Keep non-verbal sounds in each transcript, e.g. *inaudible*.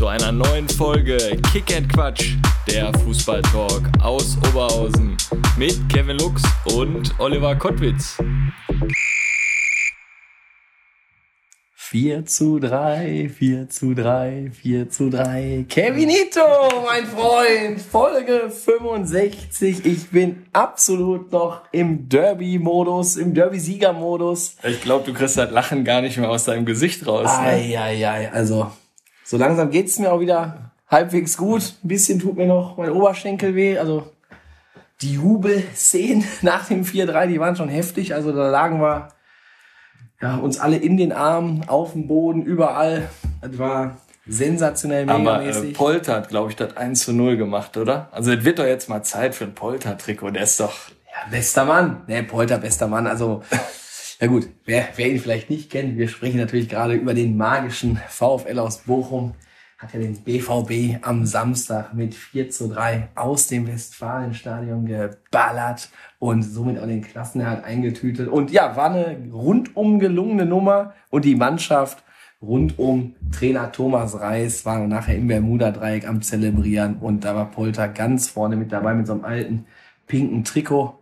Zu einer neuen Folge Kick and Quatsch, der Fußballtalk aus Oberhausen mit Kevin Lux und Oliver Kottwitz. 4 zu 3, 4 zu 3, 4 zu 3. Kevinito, mein Freund, Folge 65. Ich bin absolut noch im Derby-Modus, im Derby-Sieger-Modus. Ich glaube, du kriegst das Lachen gar nicht mehr aus deinem Gesicht raus. Ne? Eieiei, also so langsam geht's mir auch wieder halbwegs gut. Ein bisschen tut mir noch mein Oberschenkel weh. Also die Jubelszenen *laughs* nach dem 4-3, die waren schon heftig. Also da lagen wir ja, uns alle in den Armen, auf dem Boden, überall. Das war sensationell Aber äh. Polter hat, glaube ich, das 1 zu 0 gemacht, oder? Also es wird doch jetzt mal Zeit für ein Polter-Trikot. Der ist doch... Ja, bester Mann. Ne, Polter, bester Mann. Also, *laughs* ja gut, wer, wer ihn vielleicht nicht kennt, wir sprechen natürlich gerade über den magischen VfL aus Bochum. Hat ja den BVB am Samstag mit 4 zu 3 aus dem Westfalenstadion geballert und somit auch den Klassenerhalt eingetütet. Und ja, war eine rundum gelungene Nummer und die Mannschaft rund um Trainer Thomas Reis war nachher im Bermuda-Dreieck am Zelebrieren und da war Polter ganz vorne mit dabei mit so einem alten pinken Trikot.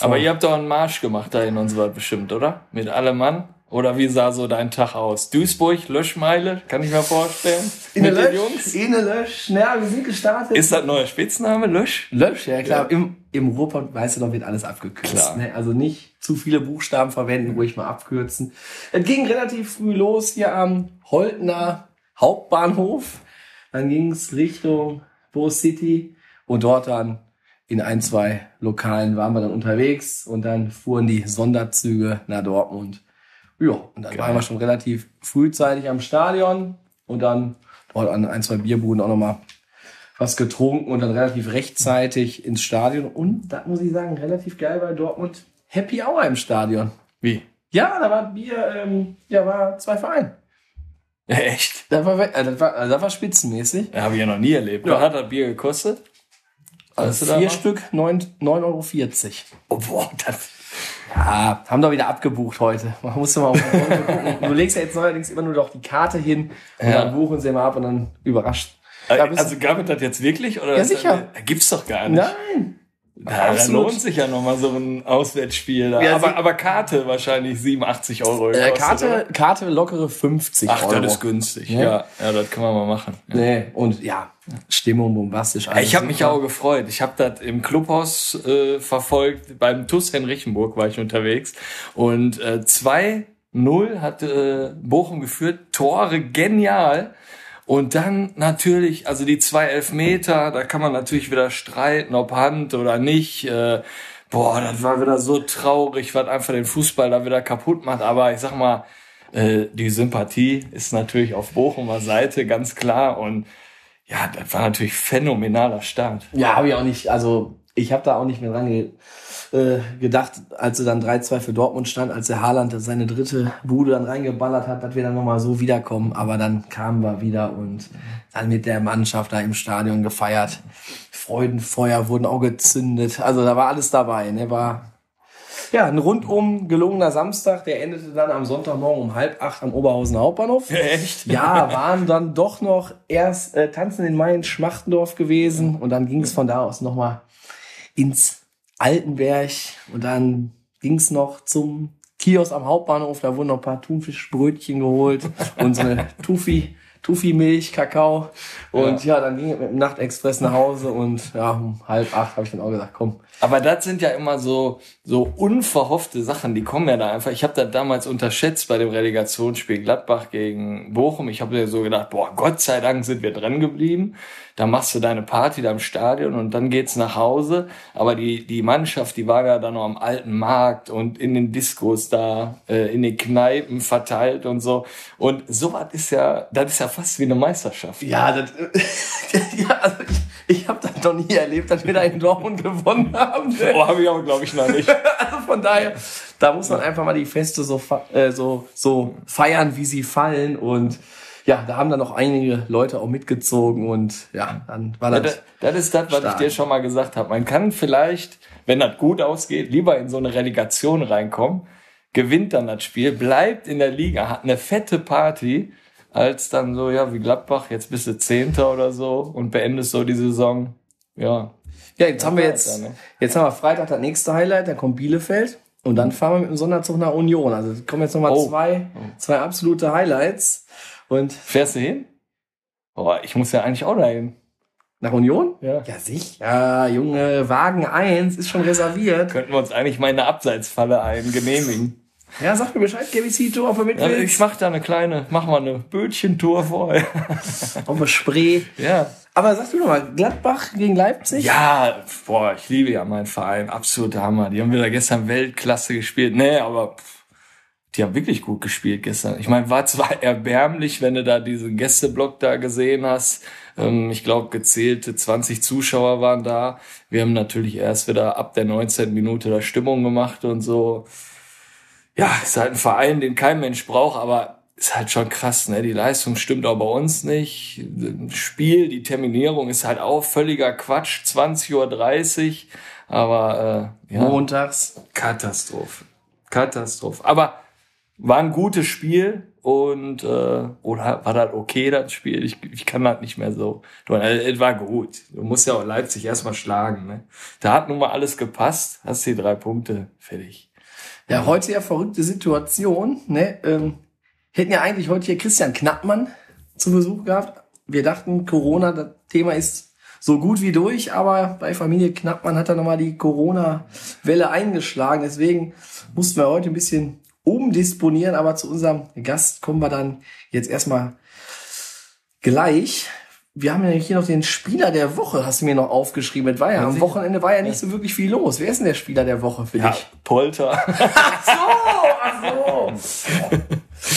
Aber ihr habt doch einen Marsch gemacht da in unserer bestimmt, oder? Mit allem Mann? Oder wie sah so dein Tag aus? Duisburg, Löschmeile, kann ich mir vorstellen. In der Mit den Lösch, Jungs? in der Lösch, ja, wir sind gestartet. Ist das neuer Spitzname, Lösch? Lösch, ja klar. Ja. Im, Im Ruhrpott, weißt du noch, wird alles abgekürzt. Klar. Ne? Also nicht zu viele Buchstaben verwenden, ruhig mal abkürzen. Es ging relativ früh los hier am Holtener Hauptbahnhof. Dann ging es Richtung Bo City und dort dann in ein, zwei Lokalen waren wir dann unterwegs und dann fuhren die Sonderzüge nach Dortmund. Ja, und dann Geil. waren wir schon relativ frühzeitig am Stadion und dann dort an ein, zwei Bierbuden auch nochmal was getrunken und dann relativ rechtzeitig ins Stadion. Und da muss ich sagen, relativ geil bei Dortmund. Happy Hour im Stadion. Wie? Ja, da war Bier, ähm, ja, war zwei Vereine. Echt? Da war, äh, das war, das war spitzenmäßig. Ja, habe ich ja noch nie erlebt. Ja. Was hat das Bier gekostet? Da Vier noch? Stück, neun- 9,40 Euro. Oh, boah, das, Ja, haben doch wieder abgebucht heute. Man muss mal auf. *laughs* Du legst ja jetzt neuerdings immer nur noch die Karte hin und Ja. dann buchen sie mal ab und dann überrascht. Ja, bist- also gab es das jetzt wirklich? Oder Ja, sicher. Gibt's doch gar nicht. Nein! Ja, da lohnt sich ja nochmal so ein Auswärtsspiel. Da. Ja, aber, aber Karte wahrscheinlich 87 Euro. Äh, Karte, oder? Karte lockere 50 Ach, Euro. das ist günstig. Ja. Ja, ja, das kann man mal machen. Ja. Nee, und ja, Stimmung bombastisch. Ich habe mich auch gefreut. Ich habe das im Clubhaus äh, verfolgt. Beim TUS Henrichenburg war ich unterwegs. Und äh, 2-0 hat äh, Bochum geführt. Tore genial. Und dann natürlich, also die zwei Elfmeter, da kann man natürlich wieder streiten, ob Hand oder nicht. Äh, boah, das war wieder so traurig, was einfach den Fußball da wieder kaputt macht. Aber ich sag mal, äh, die Sympathie ist natürlich auf Bochumer Seite, ganz klar. Und ja, das war natürlich phänomenaler Start. Ja, habe ich auch nicht, also ich habe da auch nicht mehr dran äh, gedacht, als er dann 3-2 für Dortmund stand, als der Haaland seine dritte Bude dann reingeballert hat, dass wir dann nochmal so wiederkommen. Aber dann kamen wir wieder und dann mit der Mannschaft da im Stadion gefeiert. Freudenfeuer wurden auch gezündet. Also da war alles dabei. Ne? War ja ein rundum gelungener Samstag. Der endete dann am Sonntagmorgen um halb acht am Oberhausen Hauptbahnhof. Echt? Ja, waren dann doch noch erst äh, Tanzen in Main Schmachtendorf gewesen und dann ging es von da aus nochmal ins Altenberg und dann ging es noch zum Kiosk am Hauptbahnhof, da wurden noch ein paar Thunfischbrötchen geholt *laughs* und so eine Tufi, Tufi-Milch, Kakao und ja. dann ging es mit dem Nachtexpress nach Hause und ja, um halb acht habe ich dann auch gesagt, komm, Aber das sind ja immer so so unverhoffte Sachen, die kommen ja da einfach. Ich habe das damals unterschätzt bei dem Relegationsspiel Gladbach gegen Bochum. Ich habe mir so gedacht, boah, Gott sei Dank sind wir dran geblieben. Da machst du deine Party da im Stadion und dann geht's nach Hause. Aber die die Mannschaft, die war ja dann noch am alten Markt und in den Diskos da, äh, in den Kneipen verteilt und so. Und sowas ist ja, das ist ja fast wie eine Meisterschaft. Ja, das, *laughs* ja also ich, ich habe dann noch nie erlebt, dass wir da in Dortmund gewonnen haben. *laughs* Oh, habe ich aber, glaube ich, noch nicht. *laughs* Also von daher, da muss man einfach mal die Feste so, äh, so, so feiern, wie sie fallen. Und ja, da haben dann noch einige Leute auch mitgezogen und ja, dann war Ja, das. das, das ist das, was Stark. ich dir schon mal gesagt habe. Man kann vielleicht, wenn das gut ausgeht, lieber in so eine Relegation reinkommen, gewinnt dann das Spiel, bleibt in der Liga, hat eine fette Party, als dann so, ja, wie Gladbach, jetzt bist du Zehnter oder so und beendest so die Saison. Ja, Ja, jetzt haben wir jetzt, ne? jetzt haben wir Freitag das nächste Highlight, dann kommt Bielefeld und dann fahren wir mit dem Sonderzug nach Union. Also kommen jetzt nochmal Oh. zwei, zwei absolute Highlights. Und fährst du hin? Boah, ich muss ja eigentlich auch dahin. nach Union? Ja. Ja, sicher, Junge, Wagen 1 ist schon reserviert. Könnten wir uns eigentlich mal in eine Abseitsfalle ein genehmigen. Ja, sag mir Bescheid, gebe ich sie ob er mit Ja, ich mach da eine kleine, mach mal eine Bötchentour vorher. Auf dem Spree. ja. Aber sag du noch mal, Gladbach gegen Leipzig? Ja, boah, ich liebe ja meinen Verein. Absoluter Hammer. Die haben wieder gestern Weltklasse gespielt. Nee, aber pff, die haben wirklich gut gespielt gestern. Ich meine, war zwar *laughs* erbärmlich, wenn du da diesen Gästeblock da gesehen hast. Ähm, ich glaube, gezählte 20 Zuschauer waren da. Wir haben natürlich erst wieder ab der 19. Minute da Stimmung gemacht und so. Ja, ist halt ein Verein, den kein Mensch braucht, aber ist halt schon krass, ne? Die Leistung stimmt auch bei uns nicht. Das Spiel, die Terminierung ist halt auch völliger Quatsch. 20.30 Uhr. Aber äh, ja, Montags. Katastrophe. Katastrophe. Aber war ein gutes Spiel und äh, oder war das okay, das Spiel? Ich, ich kann das nicht mehr so. Du, äh, es war gut. Du musst ja auch Leipzig erstmal schlagen. Ne? Da hat nun mal alles gepasst. Hast die drei Punkte fertig. Ja, heute ja verrückte Situation. Ne? Ähm, hätten ja eigentlich heute hier Christian Knappmann zu Besuch gehabt. Wir dachten, Corona, das Thema ist so gut wie durch, aber bei Familie Knappmann hat er nochmal die Corona-Welle eingeschlagen. Deswegen mussten wir heute ein bisschen umdisponieren, aber zu unserem Gast kommen wir dann jetzt erstmal gleich. Wir haben ja hier noch den Spieler der Woche, hast du mir noch aufgeschrieben. Es war ja, am Wochenende war ja nicht so wirklich viel los. Wer ist denn der Spieler der Woche für Ja, dich? Polter. Ach so. *laughs*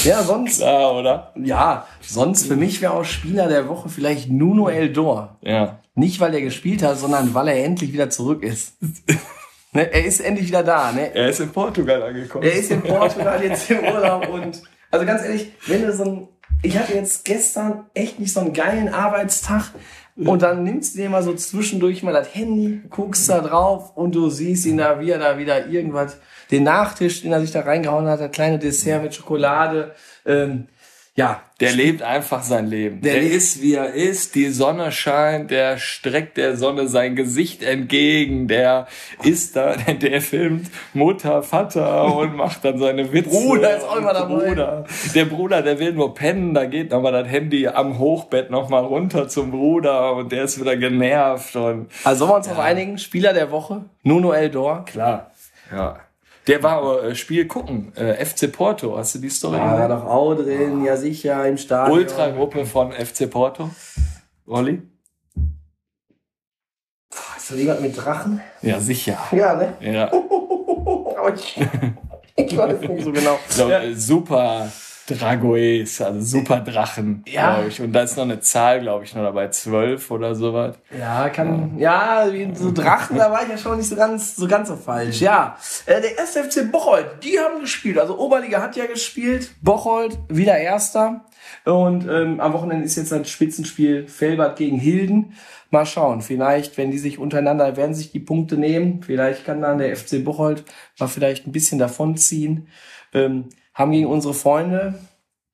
Ja, sonst, Klar, oder? ja, sonst für mich wäre auch Spieler der Woche vielleicht Nuno Eldor. Ja. Nicht, weil er gespielt hat, sondern weil er endlich wieder zurück ist. *laughs* ne, er ist endlich wieder da. Ne? Er ist in Portugal angekommen. Er ist in Portugal jetzt im Urlaub und also ganz ehrlich, wenn du so ein, ich hatte jetzt gestern echt nicht so einen geilen Arbeitstag und dann nimmst du dir mal so zwischendurch mal das Handy, guckst da drauf und du siehst ihn da, wie er da wieder irgendwas, den Nachtisch, den er sich da reingehauen hat, das kleine Dessert mit Schokolade, ähm, ja, Der lebt einfach sein Leben. Der Der, ist, wie er ist. Die Sonne scheint. Der streckt der Sonne sein Gesicht entgegen. Der ist da. *laughs* Der filmt Mutter, Vater und macht dann seine Witze. Bruder ist auch immer dabei. Bruder. Der Bruder, der will nur pennen. Da geht nochmal das Handy am Hochbett nochmal runter zum Bruder und der ist wieder genervt und also sollen wir uns auf einigen, Spieler der Woche, Nuno Eldor. klar. Ja. Der war äh, Spiel gucken. Äh, FC Porto. Hast du die Story Da war doch auch drin, ja sicher, im Stadion. Ultragruppe von FC Porto. Olli? Ist da jemand mit Drachen? Ja, sicher. Ja, ne? Ja. *laughs* Aber ich, ich weiß nicht so genau. Ich glaub, äh, super Dragoes, also super Drachen, Ja. glaube ich. Und da ist noch eine Zahl, glaube ich, noch dabei, zwölf oder sowas. Ja, kann, ja, wie so Drachen, da war ich ja schon nicht so ganz, so ganz so falsch. Ja, äh, der erste FC Bocholt, die haben gespielt. Also Oberliga hat ja gespielt, Bocholt wieder Erster. Und ähm, am Wochenende ist jetzt ein Spitzenspiel Felbert gegen Hilden. Mal schauen, vielleicht, wenn die sich untereinander, werden sich die Punkte nehmen. Vielleicht kann dann der FC Bocholt mal vielleicht ein bisschen davonziehen. Ähm, haben gegen unsere Freunde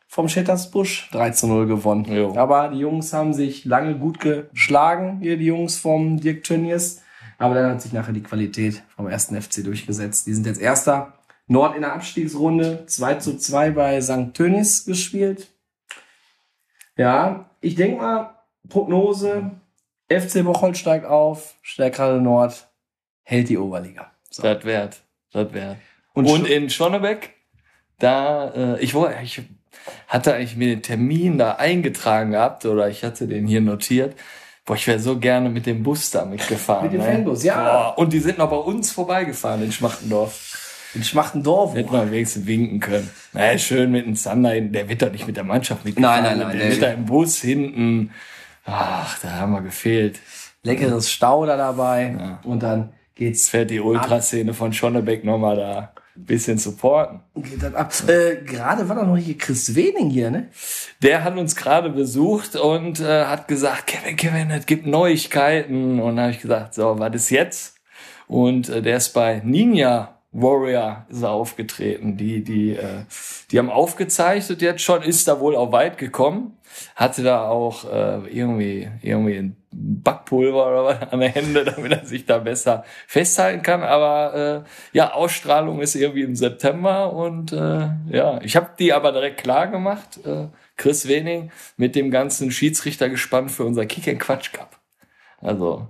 vom Schettersbusch 3 zu 0 gewonnen. Jo. Aber die Jungs haben sich lange gut geschlagen, hier die Jungs vom Dirk Tönnies. Aber dann hat sich nachher die Qualität vom ersten FC durchgesetzt. Die sind jetzt Erster. Nord in der Abstiegsrunde 2 zu 2 bei St. Tönnies gespielt. Ja, ich denke mal, Prognose, FC Bocholt steigt auf, Stärkrade Nord hält die Oberliga. So. Das wert. Das wert. Und Und, in Schonnebeck, da, äh, ich wollte, ich hatte eigentlich mir den Termin da eingetragen gehabt oder ich hatte den hier notiert. Boah, ich wäre so gerne mit dem Bus da mitgefahren. Mit dem ne? Fanbus, ja. Boah, und die sind noch bei uns vorbeigefahren in Schmachtendorf. In Schmachtendorf. Hätten wir wenigstens winken können. Naja, schön mit dem Zander, hin. der wird doch nicht mit der Mannschaft mit. Nein, nein, nein, Der wird da im Bus hinten. Ach, da haben wir gefehlt. Leckeres Stauder dabei und dann geht's Fährt die Ultraszene von Schonnebeck nochmal da bisschen supporten. geht das ab. Äh, Gerade war doch noch hier Chris Wening hier, ne? Der hat uns gerade besucht und äh, hat gesagt, Kevin, Kevin, es gibt Neuigkeiten. Und da habe ich gesagt, so, was ist jetzt? Und äh, der ist bei Ninja Warrior ist er aufgetreten. Die, die, äh, die haben aufgezeichnet jetzt schon, ist da wohl auch weit gekommen. Hatte da auch äh, irgendwie, irgendwie ein Backpulver oder was an der Hände, *laughs* damit er sich da besser festhalten kann. Aber äh, ja, Ausstrahlung ist irgendwie im September und äh, ja, ich habe die aber direkt klar gemacht. Äh, Chris Wening mit dem ganzen Schiedsrichtergespann für unser Kick and Quatsch Cup. Also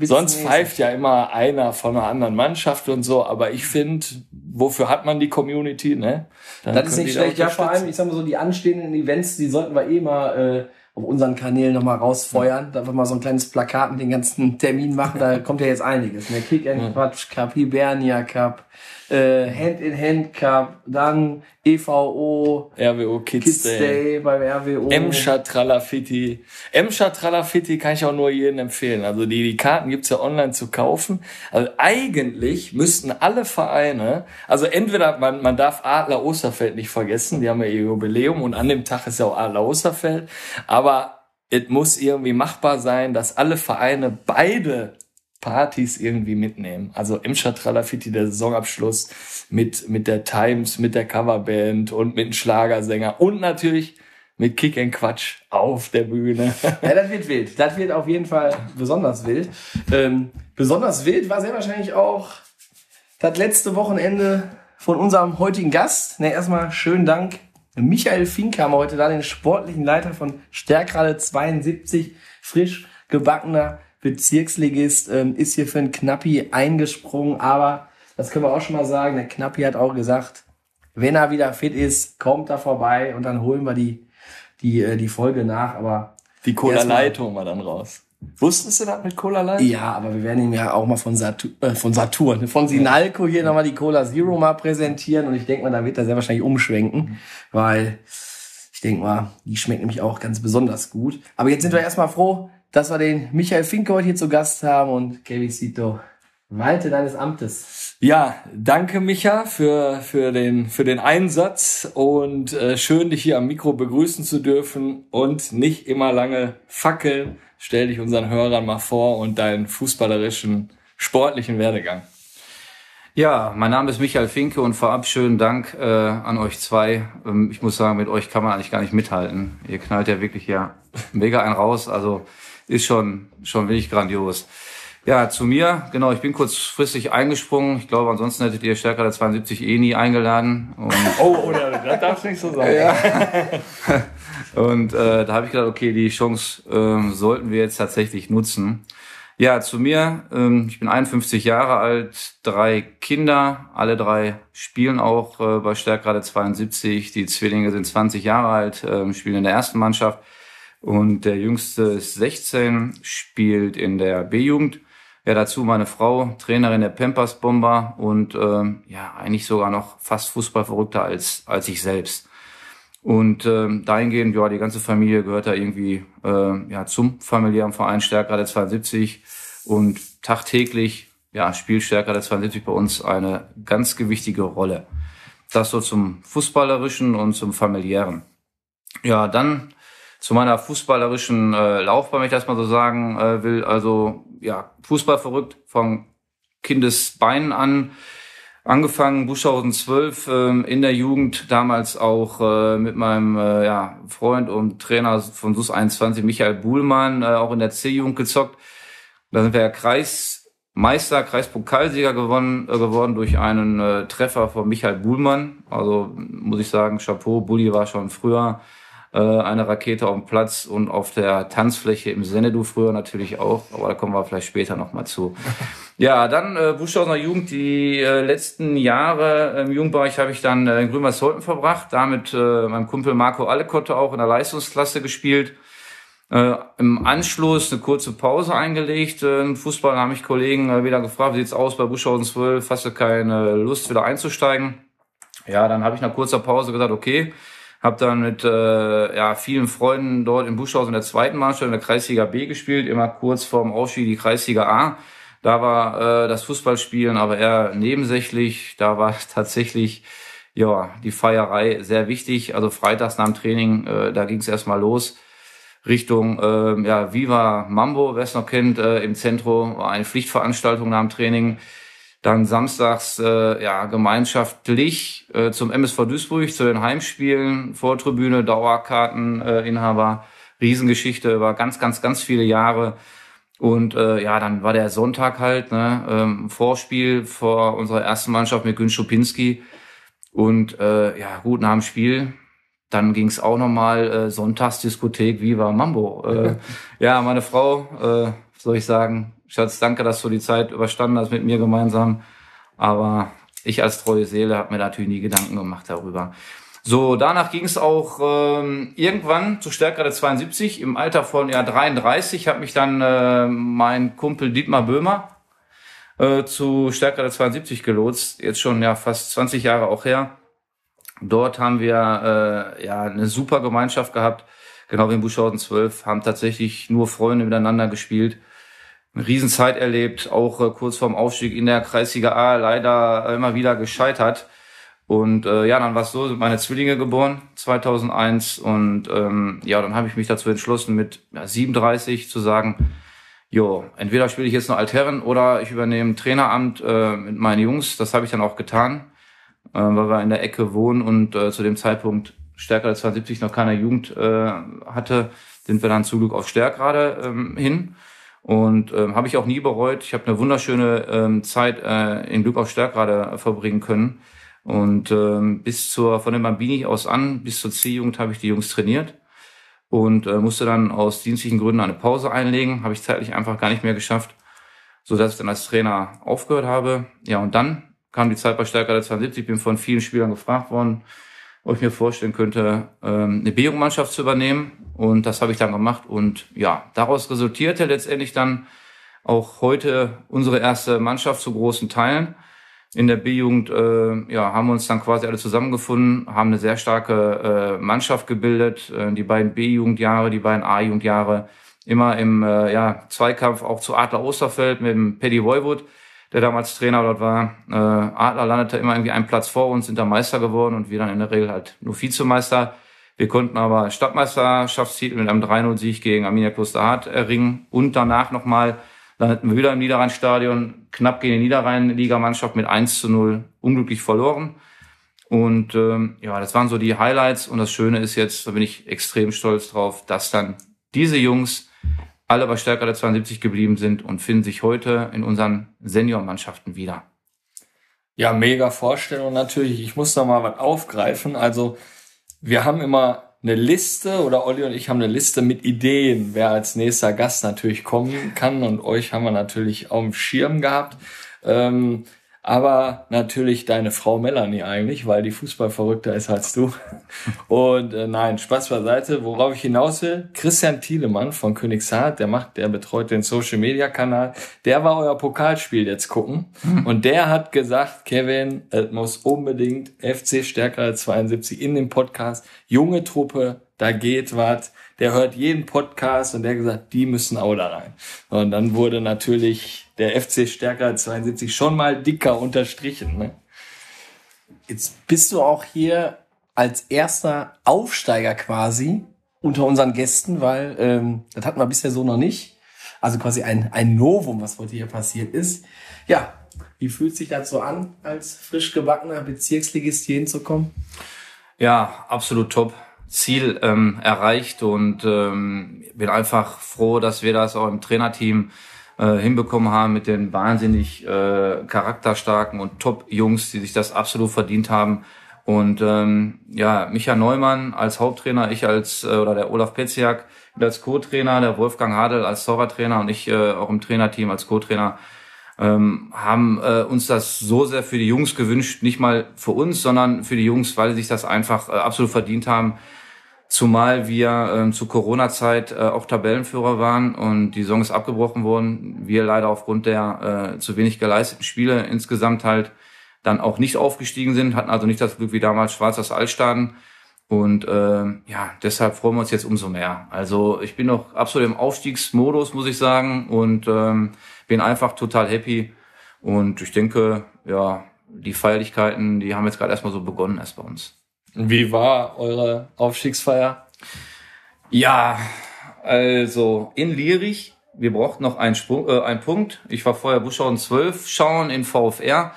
Sonst pfeift ja immer einer von einer anderen Mannschaft und so, aber ich finde, wofür hat man die Community, ne? Dann Das ist nicht schlecht. Ja, vor allem, ich sag mal so, die anstehenden Events, die sollten wir eh mal äh, auf unseren Kanälen nochmal rausfeuern. Da wir mal so ein kleines Plakat mit den ganzen Terminen machen. Da *laughs* kommt ja jetzt einiges. Ne? Kick and Quatsch Cup, Hibernia Cup, äh, Hand in Hand Cup, dann EVO, RWO Kids, Kids Day. Day beim RWO. Emscher Tralafitti. Emscher Tralafitti kann ich auch nur jedem empfehlen. Also die, die Karten gibt's ja online zu kaufen. Also eigentlich müssten alle Vereine, also entweder man, man darf Adler Osterfeld nicht vergessen, die haben ja ihr Jubiläum und an dem Tag ist ja auch Adler Osterfeld, aber es muss irgendwie machbar sein, dass alle Vereine beide Partys irgendwie mitnehmen. Also Emscher Tralafitti, der Saisonabschluss mit, mit der Times, mit der Coverband und mit dem Schlagersänger und natürlich mit Kick and Quatsch auf der Bühne. Ja, das wird wild. Das wird auf jeden Fall besonders wild. Ähm, besonders wild war sehr wahrscheinlich auch das letzte Wochenende von unserem heutigen Gast. Ne, erstmal schönen Dank. Michael Fink haben wir heute da, den sportlichen Leiter von Stärkrade 72, frisch gebackener Bezirksligist, ähm, ist hier für einen Knappi eingesprungen, aber das können wir auch schon mal sagen, der Knappi hat auch gesagt, wenn er wieder fit ist, kommt er vorbei und dann holen wir die, die, äh, die Folge nach, aber Die Cola Light holen wir dann raus. Wusstest du das mit Cola Light? Ja, aber wir werden ihm ja auch mal von, Satu äh, von Saturn, von Sinalco hier nochmal die Cola Zero mal präsentieren und ich denke mal, da wird er sehr wahrscheinlich umschwenken, weil ich denke mal, die schmeckt nämlich auch ganz besonders gut. Aber jetzt sind wir erstmal froh, dass wir den Michael Finke heute hier zu Gast haben und Kevin Cito, walte deines Amtes. Ja, danke Micha für, für, den, für den Einsatz und äh, schön, dich hier am Mikro begrüßen zu dürfen und nicht immer lange fackeln. Stell dich unseren Hörern mal vor und deinen fußballerischen, sportlichen Werdegang. Ja, mein Name ist Michael Finke und vorab schönen Dank äh, an euch zwei. Ähm, ich muss sagen, mit euch kann man eigentlich gar nicht mithalten. Ihr knallt ja wirklich ja mega einen raus, also ist schon schon wirklich grandios. Ja, zu mir, genau, ich bin kurzfristig eingesprungen. Ich glaube, ansonsten hättet ihr stärker der 72 eh nie eingeladen. Und *laughs* Oh, oder das darfst nicht so sagen. *laughs* Und äh, da habe ich gedacht, okay, die Chance ähm, sollten wir jetzt tatsächlich nutzen. Ja, zu mir. Ähm, ich bin 51 Jahre alt, drei Kinder, alle drei spielen auch äh, bei Stärkrade 72. Die Zwillinge sind 20 Jahre alt, ähm, spielen in der ersten Mannschaft. Und der jüngste ist 16, spielt in der B-Jugend. Ja, dazu meine Frau, Trainerin der Pampers Bomber und ähm, ja, eigentlich sogar noch fast Fußballverrückter als, als ich selbst. Und ähm, dahingehend, ja, die ganze Familie gehört da irgendwie äh, ja, zum familiären Verein Stärkrade 72 und tagtäglich ja, spielt Stärkrade 72 bei uns eine ganz gewichtige Rolle. Das so zum Fußballerischen und zum Familiären. Ja, dann zu meiner fußballerischen äh, Laufbahn, wenn ich das mal so sagen äh, will. Also ja, Fußball verrückt von Kindesbeinen an. Angefangen Buschhausen 12 ähm, in der Jugend, damals auch äh, mit meinem äh, ja, Freund und Trainer von SUS 21, Michael Buhlmann, äh, auch in der C-Jugend gezockt. Da sind wir ja Kreismeister, Kreispokalsieger gewonnen, äh, geworden durch einen äh, Treffer von Michael Buhlmann. Also muss ich sagen, Chapeau, Bulli war schon früher äh, eine Rakete auf dem Platz und auf der Tanzfläche im Senedu früher natürlich auch, aber da kommen wir vielleicht später nochmal zu. *laughs* Ja, dann äh, Buschhausener Jugend, die äh, letzten Jahre im Jugendbereich habe ich dann äh, in Grünweißholten verbracht, da mit äh, meinem Kumpel Marco Allekotte auch in der Leistungsklasse gespielt. Äh, Im Anschluss eine kurze Pause eingelegt. Äh, Im Fußball haben mich Kollegen äh, wieder gefragt, wie sieht's aus bei Buschhausen 12, hast du keine Lust wieder einzusteigen? Ja, dann habe ich nach kurzer Pause gesagt, okay, Habe dann mit äh, ja, vielen Freunden dort in Buschhaus in der zweiten Mannschaft in der Kreisliga B gespielt, immer kurz vorm Aufstieg die Kreisliga A. Da war äh, das Fußballspielen aber eher nebensächlich. Da war *laughs* tatsächlich ja die Feierei sehr wichtig. Also freitags nach dem Training, äh, da ging es erstmal los. Richtung äh, ja, Viva Mambo, wer es noch kennt, äh, im Zentrum war eine Pflichtveranstaltung nach dem Training. Dann samstags äh, ja gemeinschaftlich äh, zum MSV Duisburg zu den Heimspielen, Vortribüne, Dauerkarteninhaber, äh, Inhaber, Riesengeschichte über ganz, ganz, ganz viele Jahre. Und äh, ja, dann war der Sonntag halt, ne, ähm, Vorspiel vor unserer ersten Mannschaft mit Gün Schupinski. Und äh, ja, gut, nach dem Spiel, dann ging es auch nochmal äh, Sonntagsdiskothek Viva Mambo. Äh, *laughs* ja, meine Frau, äh, soll ich sagen, Schatz, danke, dass du die Zeit überstanden hast mit mir gemeinsam. Aber ich als treue Seele habe mir natürlich nie Gedanken gemacht darüber. So, danach ging es auch ähm, irgendwann zu Stärkrade 72 im Alter von ja 33 hat mich dann äh, mein Kumpel Dietmar Böhmer äh, zu Stärkrade 72 gelotst, jetzt schon ja fast 20 Jahre auch her. Dort haben wir äh, ja eine super Gemeinschaft gehabt, genau wie in Buschhausen 12, haben tatsächlich nur Freunde miteinander gespielt eine Riesenzeit erlebt, auch äh, kurz vorm Aufstieg in der Kreisliga A leider immer wieder gescheitert. Und äh, ja, dann war es so, sind meine Zwillinge geboren, 2001. Und ähm, ja, dann habe ich mich dazu entschlossen, mit ja, 37 zu sagen, jo, entweder spiele ich jetzt noch Altherren oder ich übernehme Traineramt äh, mit meinen Jungs. Das habe ich dann auch getan, äh, weil wir in der Ecke wohnen und äh, zu dem Zeitpunkt stärker als 72 noch keine Jugend äh, hatte, sind wir dann zum Glück auf Stärkrade ähm, hin. Und ähm, habe ich auch nie bereut. Ich habe eine wunderschöne ähm, Zeit äh, in Glück auf Stärkrade verbringen können. Und ähm, bis zur, von dem Bambini aus an, bis zur C-Jugend habe ich die Jungs trainiert und äh, musste dann aus dienstlichen Gründen eine Pause einlegen. Habe ich zeitlich einfach gar nicht mehr geschafft, so dass ich dann als Trainer aufgehört habe. Ja, und dann kam die Zeit bei Stärker 72. Ich bin von vielen Spielern gefragt worden, ob ich mir vorstellen könnte, ähm, eine B-Jugendmannschaft zu übernehmen. Und das habe ich dann gemacht. Und ja, daraus resultierte letztendlich dann auch heute unsere erste Mannschaft zu großen Teilen in der B-Jugend äh, ja, haben wir uns dann quasi alle zusammengefunden, haben eine sehr starke äh, Mannschaft gebildet. Äh, die beiden B-Jugendjahre, die beiden A-Jugendjahre immer im äh, ja, Zweikampf auch zu Adler Osterfeld mit dem Paddy Voivod, der damals Trainer dort war. Äh, Adler landete immer irgendwie einen Platz vor uns, sind da Meister geworden und wir dann in der Regel halt nur Vizemeister. Wir konnten aber Stadtmeisterschaftstitel mit einem 3-0-Sieg gegen Arminia Klosterhardt erringen und danach nochmal dann hatten wir wieder im Niederrhein-Stadion knapp gegen die Niederrhein-Ligamannschaft mit 1 zu 0 unglücklich verloren. Und ähm, ja, das waren so die Highlights. Und das Schöne ist jetzt, da bin ich extrem stolz drauf, dass dann diese Jungs alle bei Stärker der 72 geblieben sind und finden sich heute in unseren Seniormannschaften wieder. Ja, mega Vorstellung natürlich. Ich muss da mal was aufgreifen. Also wir haben immer eine Liste oder Olli und ich haben eine Liste mit Ideen, wer als nächster Gast natürlich kommen kann und euch haben wir natürlich auf dem Schirm gehabt. Ähm, aber natürlich deine Frau Melanie eigentlich, weil die Fußballverrückter ist als du. Und äh, nein, Spaß beiseite. Worauf ich hinaus will, Christian Thielemann von Königshardt, der macht, der betreut den Social Media Kanal, der war euer Pokalspiel jetzt gucken. Mhm. Und der hat gesagt, Kevin, es muss unbedingt FC stärker als 72 in dem Podcast. Junge Truppe, da geht was der hört jeden Podcast und der gesagt, die müssen auch da rein. Und dann wurde natürlich der FC Stärker 72 schon mal dicker unterstrichen. Ne? Jetzt bist du auch hier als erster Aufsteiger quasi unter unseren Gästen, weil ähm, das hatten wir bisher so noch nicht. Also quasi ein, ein Novum, was heute hier passiert ist. Ja, wie fühlt sich das so an, als frisch gebackener Bezirksligist hier hinzukommen? Ja, absolut top. Ziel ähm, erreicht und ähm, bin einfach froh, dass wir das auch im Trainerteam äh, hinbekommen haben mit den wahnsinnig äh, charakterstarken und Top-Jungs, die sich das absolut verdient haben. Und ähm, ja, Micha Neumann als Haupttrainer, ich als äh, oder der Olaf Petziak als Co-Trainer, der Wolfgang Hadel als Torwarttrainer und ich äh, auch im Trainerteam als Co-Trainer ähm, haben äh, uns das so sehr für die Jungs gewünscht, nicht mal für uns, sondern für die Jungs, weil sie sich das einfach äh, absolut verdient haben. Zumal wir äh, zu Corona-Zeit äh, auch Tabellenführer waren und die Saison ist abgebrochen worden. Wir leider aufgrund der äh, zu wenig geleisteten Spiele insgesamt halt dann auch nicht aufgestiegen sind, hatten also nicht das Glück wie damals Schwarzers Altstaden. Und äh, ja, deshalb freuen wir uns jetzt umso mehr. Also ich bin noch absolut im Aufstiegsmodus, muss ich sagen, und ähm, bin einfach total happy. Und ich denke, ja, die Feierlichkeiten, die haben jetzt gerade erstmal so begonnen erst bei uns. Wie war eure Aufstiegsfeier? Ja, also in Lierich, wir brauchten noch einen, Sprung, äh, einen Punkt. Ich war vorher Buschhausen 12 schauen in VfR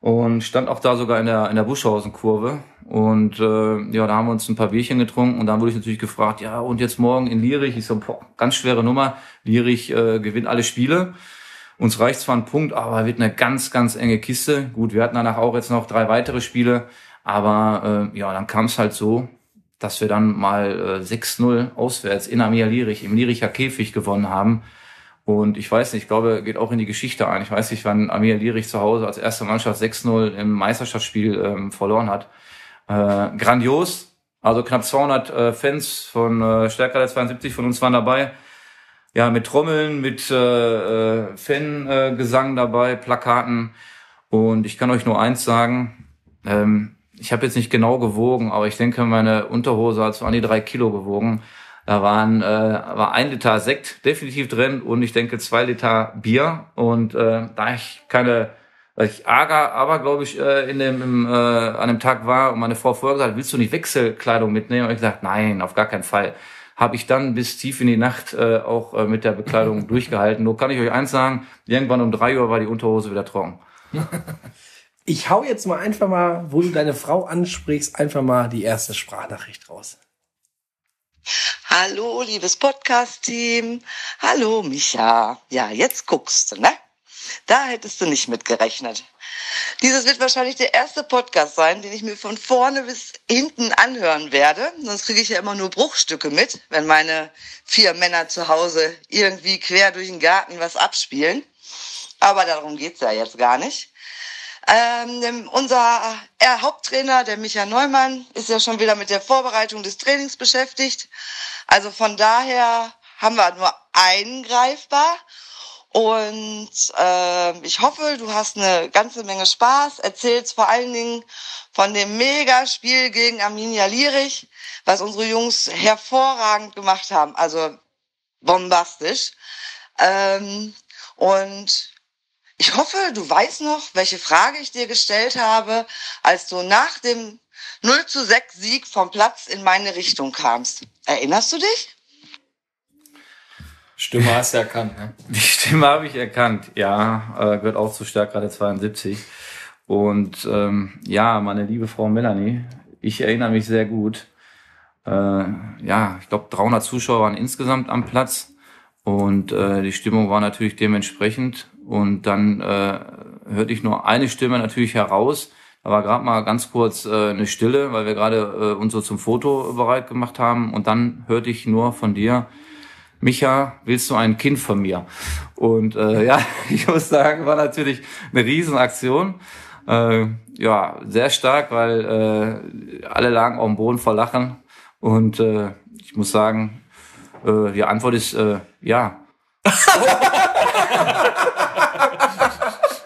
und stand auch da sogar in der, in der Buschhausen-Kurve. Und äh, ja, da haben wir uns ein paar Bierchen getrunken und dann wurde ich natürlich gefragt, ja, und jetzt morgen in Lierich? Ich so, boah, ganz schwere Nummer. Lierich äh, gewinnt alle Spiele. Uns reicht zwar ein Punkt, aber wird eine ganz, ganz enge Kiste. Gut, wir hatten danach auch jetzt noch drei weitere Spiele, aber äh, ja, dann kam es halt so, dass wir dann mal äh, 6-0 auswärts in Amia Lierich, im Liericher Käfig gewonnen haben. Und ich weiß nicht, ich glaube, geht auch in die Geschichte ein. Ich weiß nicht, wann Amir Lierich zu Hause als erste Mannschaft 6-0 im Meisterschaftsspiel ähm, verloren hat. Äh, grandios. Also knapp 200 äh, Fans von äh, Stärker der 72 von uns waren dabei. Ja, mit Trommeln, mit äh, äh, Fangesang dabei, Plakaten. Und ich kann euch nur eins sagen. Ähm, ich habe jetzt nicht genau gewogen, aber ich denke, meine Unterhose hat so an die drei Kilo gewogen. Da waren äh, war ein Liter Sekt definitiv drin und ich denke zwei Liter Bier. Und äh, da ich keine, weil ich Ärger, aber glaube ich äh, in dem im, äh, an dem Tag war und meine Frau vorher gesagt, willst du nicht Wechselkleidung mitnehmen? Und ich gesagt, nein, auf gar keinen Fall. Habe ich dann bis tief in die Nacht äh, auch äh, mit der Bekleidung *laughs* durchgehalten. Nur kann ich euch eins sagen: Irgendwann um drei Uhr war die Unterhose wieder trocken. *laughs* Ich hau jetzt mal einfach mal, wo du deine Frau ansprichst, einfach mal die erste Sprachnachricht raus. Hallo, liebes Podcast-Team. Hallo, Micha. Ja, jetzt guckst du, ne? Da hättest du nicht mit gerechnet. Dieses wird wahrscheinlich der erste Podcast sein, den ich mir von vorne bis hinten anhören werde. Sonst kriege ich ja immer nur Bruchstücke mit, wenn meine vier Männer zu Hause irgendwie quer durch den Garten was abspielen. Aber darum geht's ja jetzt gar nicht. Ähm, unser äh, Haupttrainer, der Micha Neumann, ist ja schon wieder mit der Vorbereitung des Trainings beschäftigt. Also von daher haben wir nur einen greifbar. Und äh, ich hoffe, du hast eine ganze Menge Spaß. Erzählst vor allen Dingen von dem Megaspiel gegen Arminia Lierich, was unsere Jungs hervorragend gemacht haben. Also bombastisch. Ähm, und ich hoffe, du weißt noch, welche Frage ich dir gestellt habe, als du nach dem 0 zu 6 Sieg vom Platz in meine Richtung kamst. Erinnerst du dich? Stimme hast du erkannt, ne? Die Stimme habe ich erkannt, ja. Äh, gehört auch zu Stärkrade 72. Und ähm, ja, meine liebe Frau Melanie, ich erinnere mich sehr gut. Äh, ja, ich glaube 300 Zuschauer waren insgesamt am Platz und äh, die Stimmung war natürlich dementsprechend. Und dann äh, hörte ich nur eine Stimme natürlich heraus. Da war gerade mal ganz kurz äh, eine Stille, weil wir gerade äh, uns so zum Foto bereit gemacht haben. Und dann hörte ich nur von dir, Micha, willst du ein Kind von mir? Und äh, *laughs* ja, ich muss sagen, war natürlich eine Riesenaktion. Äh, ja, sehr stark, weil äh, alle lagen auf dem Boden vor Lachen. Und äh, ich muss sagen, äh, die Antwort ist äh, ja. *laughs*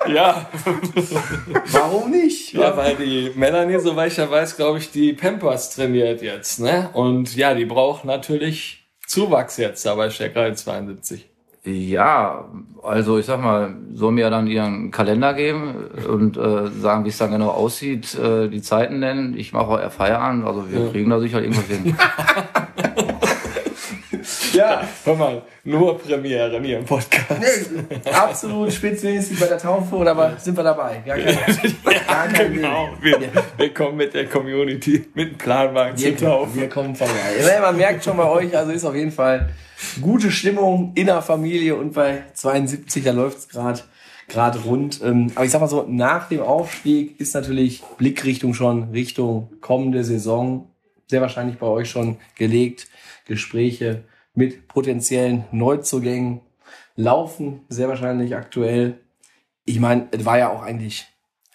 Ja. Warum nicht? Ja, weil die Melanie, soweit ich ja weiß, glaube ich, die Pampers trainiert jetzt, ne? Und ja, die braucht natürlich Zuwachs jetzt da bei Stecker 72. Ja, also ich sag mal, soll mir dann ihren Kalender geben und äh, sagen, wie es dann genau aussieht, äh, die Zeiten nennen. Ich mache auch eher Feierabend, also wir ja. kriegen da sicher irgendwas hin. *laughs* Ja, hör mal, nur Premiere hier im Podcast. Nee, absolut spitzmäßig bei der Taufe oder aber sind wir dabei? Kein, *laughs* gar kein genau. Wir, wir, kommen mit der Community, mit dem Planwagen zur Taufe. Wir kommen vorbei. Man merkt schon bei euch, also ist auf jeden Fall gute Stimmung in der Familie und bei 72, da läuft es gerade gerade rund. Ähm, aber ich sag mal so, nach dem Aufstieg ist natürlich Blickrichtung schon Richtung kommende Saison sehr wahrscheinlich bei euch schon gelegt. Gespräche mit potenziellen Neuzugängen laufen, sehr wahrscheinlich aktuell. Ich meine, es war ja auch eigentlich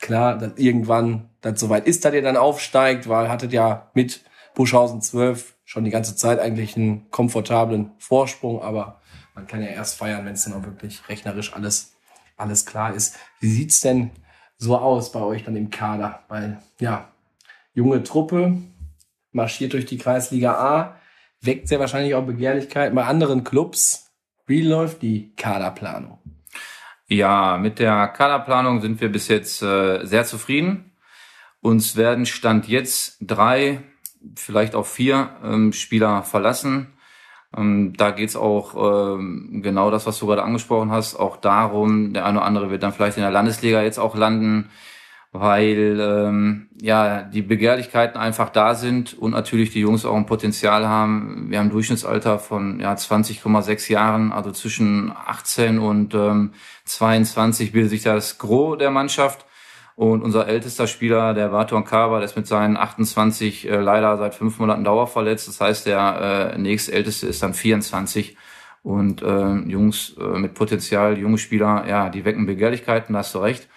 klar, dass irgendwann das soweit ist, dass ihr dann aufsteigt, weil hattet ja mit Buschhausen 12 schon die ganze Zeit eigentlich einen komfortablen Vorsprung, aber man kann ja erst feiern, wenn es dann auch wirklich rechnerisch alles, alles klar ist. Wie sieht's denn so aus bei euch dann im Kader? Weil, ja, junge Truppe, marschiert durch die Kreisliga A, weckt sehr wahrscheinlich auch Begehrlichkeiten bei anderen Clubs. Wie läuft die Kaderplanung? Ja, mit der Kaderplanung sind wir bis jetzt äh, sehr zufrieden. Uns werden Stand jetzt drei, vielleicht auch vier ähm, Spieler verlassen. Ähm, da geht's auch ähm, genau das, was du gerade angesprochen hast, auch darum, der eine oder andere wird dann vielleicht in der Landesliga jetzt auch landen, weil ähm, ja die Begehrlichkeiten einfach da sind und natürlich die Jungs auch ein Potenzial haben. Wir haben ein Durchschnittsalter von ja 20,6 Jahren, also zwischen 18 und ähm, 22 bildet sich das Gros der Mannschaft. Und unser ältester Spieler, der Barton Kaba, der ist mit seinen 28 äh, leider seit fünf Monaten dauerverletzt. Das heißt, der äh, nächstälteste ist dann 24. Und äh, Jungs äh, mit Potenzial, junge Spieler, ja, die wecken Begehrlichkeiten, da hast du recht.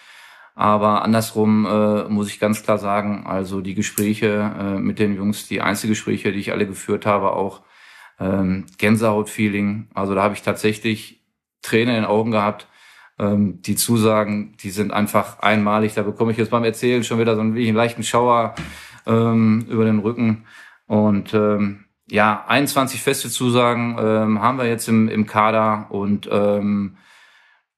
Aber andersrum äh, muss ich ganz klar sagen, also die Gespräche äh, mit den Jungs, die Einzelgespräche, die ich alle geführt habe, auch ähm, Gänsehaut-Feeling. Also da habe ich tatsächlich Tränen in den Augen gehabt ähm, die Zusagen, die sind einfach einmalig. Da bekomme ich jetzt beim Erzählen schon wieder so einen, leichten Schauer ähm, über den Rücken. Und ähm, ja, 21 feste Zusagen ähm, haben wir jetzt im, im Kader und ähm,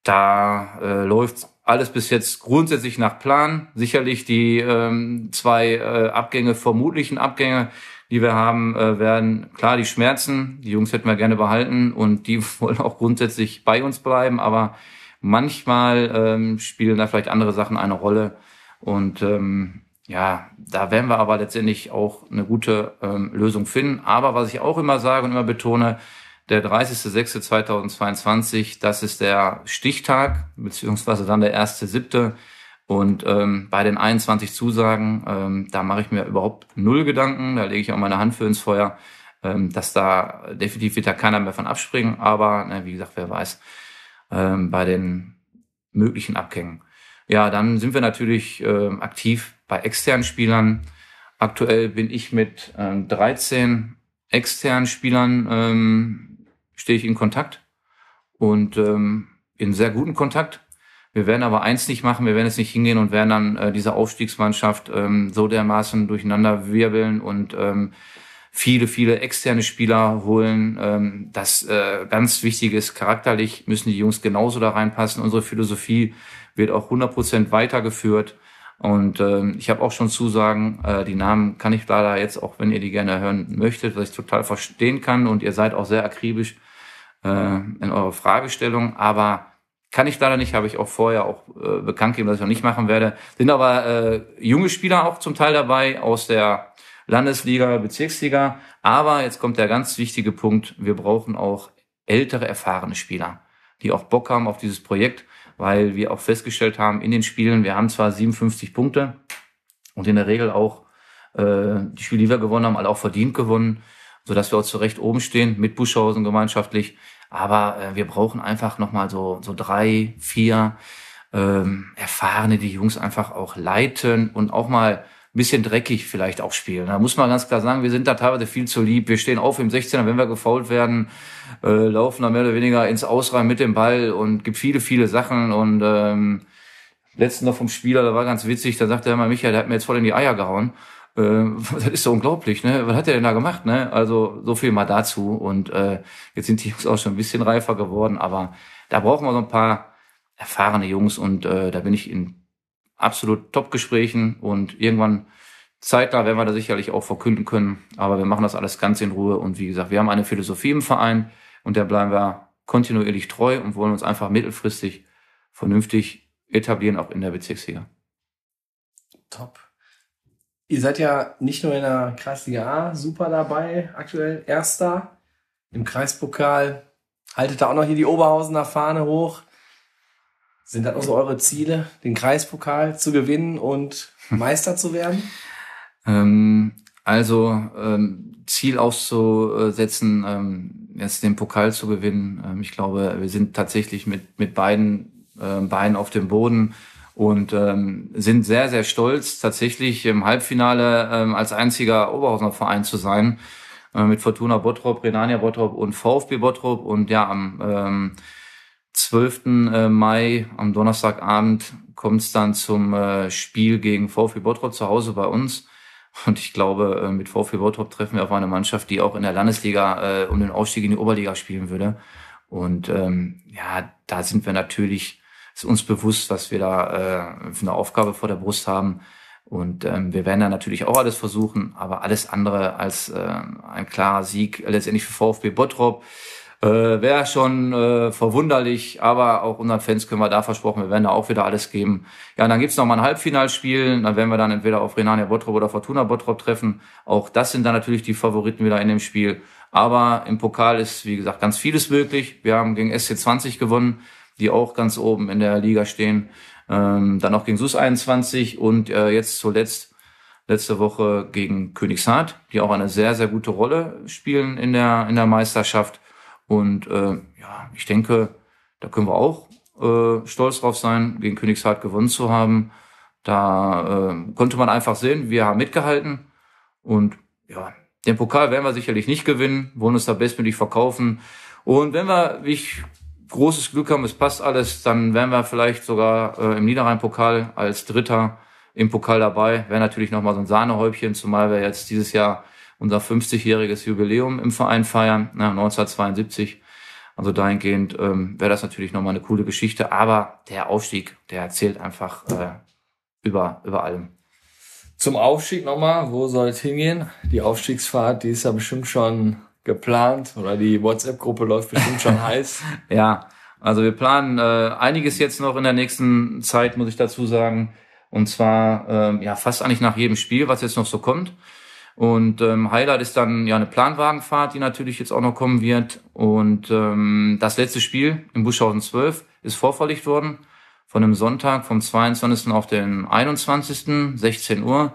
da äh, läuft alles bis jetzt grundsätzlich nach Plan. Sicherlich die ähm, zwei äh, Abgänge, vermutlichen Abgänge, die wir haben, äh, werden klar die Schmerzen. Die Jungs hätten wir gerne behalten und die *laughs* wollen auch grundsätzlich bei uns bleiben, aber Manchmal ähm, spielen da vielleicht andere Sachen eine Rolle. Und ähm, ja, da werden wir aber letztendlich auch eine gute ähm, Lösung finden. Aber was ich auch immer sage und immer betone, der 30.06.2022, das ist der Stichtag, beziehungsweise dann der 1.07. Und ähm, bei den 21 Zusagen, ähm, da mache ich mir überhaupt null Gedanken. Da lege ich auch meine Hand für ins Feuer, ähm, dass da definitiv wird da keiner mehr von abspringen. Aber na, wie gesagt, wer weiß ähm, bei den möglichen Abgängen. Ja, dann sind wir natürlich äh, aktiv bei externen Spielern. Aktuell bin ich mit ähm, 13 externen Spielern ähm, stehe ich in Kontakt und ähm, in sehr guten Kontakt. Wir werden aber eins nicht machen, wir werden jetzt nicht hingehen und werden dann äh, diese Aufstiegsmannschaft ähm, so dermaßen durcheinander wirbeln und ähm, viele, viele externe Spieler holen. Ähm, das äh, ganz wichtig ist, charakterlich müssen die Jungs genauso da reinpassen. Unsere Philosophie wird auch 100 Prozent weitergeführt. Und ähm, ich habe auch schon Zusagen, äh, die Namen kann ich leider jetzt, auch wenn ihr die gerne hören möchtet, was ich total verstehen kann. Und ihr seid auch sehr akribisch äh, in eurer Fragestellung. Aber kann ich leider nicht, habe ich auch vorher auch äh, bekannt gegeben, dass ich noch nicht machen werde. Sind aber äh, junge Spieler auch zum Teil dabei aus der Landesliga, Bezirksliga. Aber jetzt kommt der ganz wichtige Punkt. Wir brauchen auch ältere, erfahrene Spieler, die auch Bock haben auf dieses Projekt, weil wir auch festgestellt haben in den Spielen, wir haben zwar 57 Punkte und in der Regel auch äh, die Spiele, die wir gewonnen haben, alle auch verdient gewonnen, so dass wir auch zurecht oben stehen mit Buschhausen gemeinschaftlich. Aber äh, wir brauchen einfach nochmal so, so drei, vier ähm, erfahrene, die Jungs einfach auch leiten und auch mal bisschen dreckig vielleicht auch spielen. Da muss man ganz klar sagen, wir sind da teilweise viel zu lieb. Wir stehen auf im 16er, wenn wir gefault werden, äh, laufen da mehr oder weniger ins Ausreihen mit dem Ball und gibt viele, viele Sachen. Und ähm, letzten noch vom Spieler, da war ganz witzig, da sagte er mal, Michael, der hat mir jetzt voll in die Eier gehauen. Äh, das ist so unglaublich, ne? Was hat er denn da gemacht, ne? Also so viel mal dazu. Und äh, jetzt sind die Jungs auch schon ein bisschen reifer geworden, aber da brauchen wir so ein paar erfahrene Jungs und äh, da bin ich in absolut Top-Gesprächen und irgendwann zeitnah werden wir da sicherlich auch verkünden können. Aber wir machen das alles ganz in Ruhe und wie gesagt, wir haben eine Philosophie im Verein und der bleiben wir kontinuierlich treu und wollen uns einfach mittelfristig vernünftig etablieren, auch in der Bezirksliga. Top. Ihr seid ja nicht nur in der Kreisliga A super dabei, aktuell Erster. Im Kreispokal haltet da auch noch hier die Oberhausener Fahne hoch. Sind das auch so eure Ziele, den Kreispokal zu gewinnen und Meister zu werden? Ähm, also ähm, Ziel auszusetzen, ähm, jetzt den Pokal zu gewinnen. Ähm, ich glaube, wir sind tatsächlich mit, mit beiden äh, Beinen auf dem Boden und ähm, sind sehr, sehr stolz, tatsächlich im Halbfinale ähm, als einziger Oberhausener Verein zu sein. Äh, mit Fortuna Bottrop, Renania Bottrop und VfB Bottrop. Und ja, am ähm, 12. Äh, Mai am Donnerstagabend kommt es dann zum äh, Spiel gegen VfB Bottrop zu Hause bei uns. Und ich glaube, äh, mit VfB Bottrop treffen wir auf eine Mannschaft, die auch in der Landesliga äh, um den Aufstieg in die Oberliga spielen würde. Und ähm, ja, da sind wir natürlich, ist uns bewusst, was wir da äh, für eine Aufgabe vor der Brust haben. Und ähm, wir werden da natürlich auch alles versuchen, aber alles andere als äh, ein klarer Sieg letztendlich für VfB Bottrop äh, wäre schon äh, verwunderlich, aber auch unseren Fans können wir da versprochen, wir werden da auch wieder alles geben. Ja, dann gibt's noch mal ein Halbfinalspiel, dann werden wir dann entweder auf Renania Bottrop oder Fortuna Bottrop treffen. Auch das sind dann natürlich die Favoriten wieder in dem Spiel. Aber im Pokal ist, wie gesagt, ganz vieles möglich. Wir haben gegen SC20 gewonnen, die auch ganz oben in der Liga stehen. Ähm, dann auch gegen SUS 21 und äh, jetzt zuletzt letzte Woche gegen Königshardt, die auch eine sehr, sehr gute Rolle spielen in der, in der Meisterschaft. Und äh, ja, ich denke, da können wir auch äh, stolz drauf sein, gegen Königshardt gewonnen zu haben. Da äh, konnte man einfach sehen, wir haben mitgehalten. Und ja, den Pokal werden wir sicherlich nicht gewinnen, wollen uns da bestmöglich verkaufen. Und wenn wir, wie ich großes Glück haben, es passt alles, dann wären wir vielleicht sogar äh, im Niederrhein-Pokal als Dritter im Pokal dabei. Wäre natürlich nochmal so ein Sahnehäubchen, zumal wir jetzt dieses Jahr unser 50-jähriges Jubiläum im Verein feiern, na, 1972. Also dahingehend ähm, wäre das natürlich nochmal eine coole Geschichte. Aber der Aufstieg, der zählt einfach äh, über, über allem. Zum Aufstieg nochmal, wo soll es hingehen? Die Aufstiegsfahrt, die ist ja bestimmt schon geplant oder die WhatsApp-Gruppe läuft bestimmt schon *laughs* heiß. Ja, also wir planen äh, einiges jetzt noch in der nächsten Zeit, muss ich dazu sagen. Und zwar ähm, ja fast eigentlich nach jedem Spiel, was jetzt noch so kommt. Und ähm, Highlight ist dann ja eine Planwagenfahrt, die natürlich jetzt auch noch kommen wird. Und ähm, das letzte Spiel im Buschhausen 12 ist vorverlegt worden von einem Sonntag vom 22. auf den 21. 16 Uhr.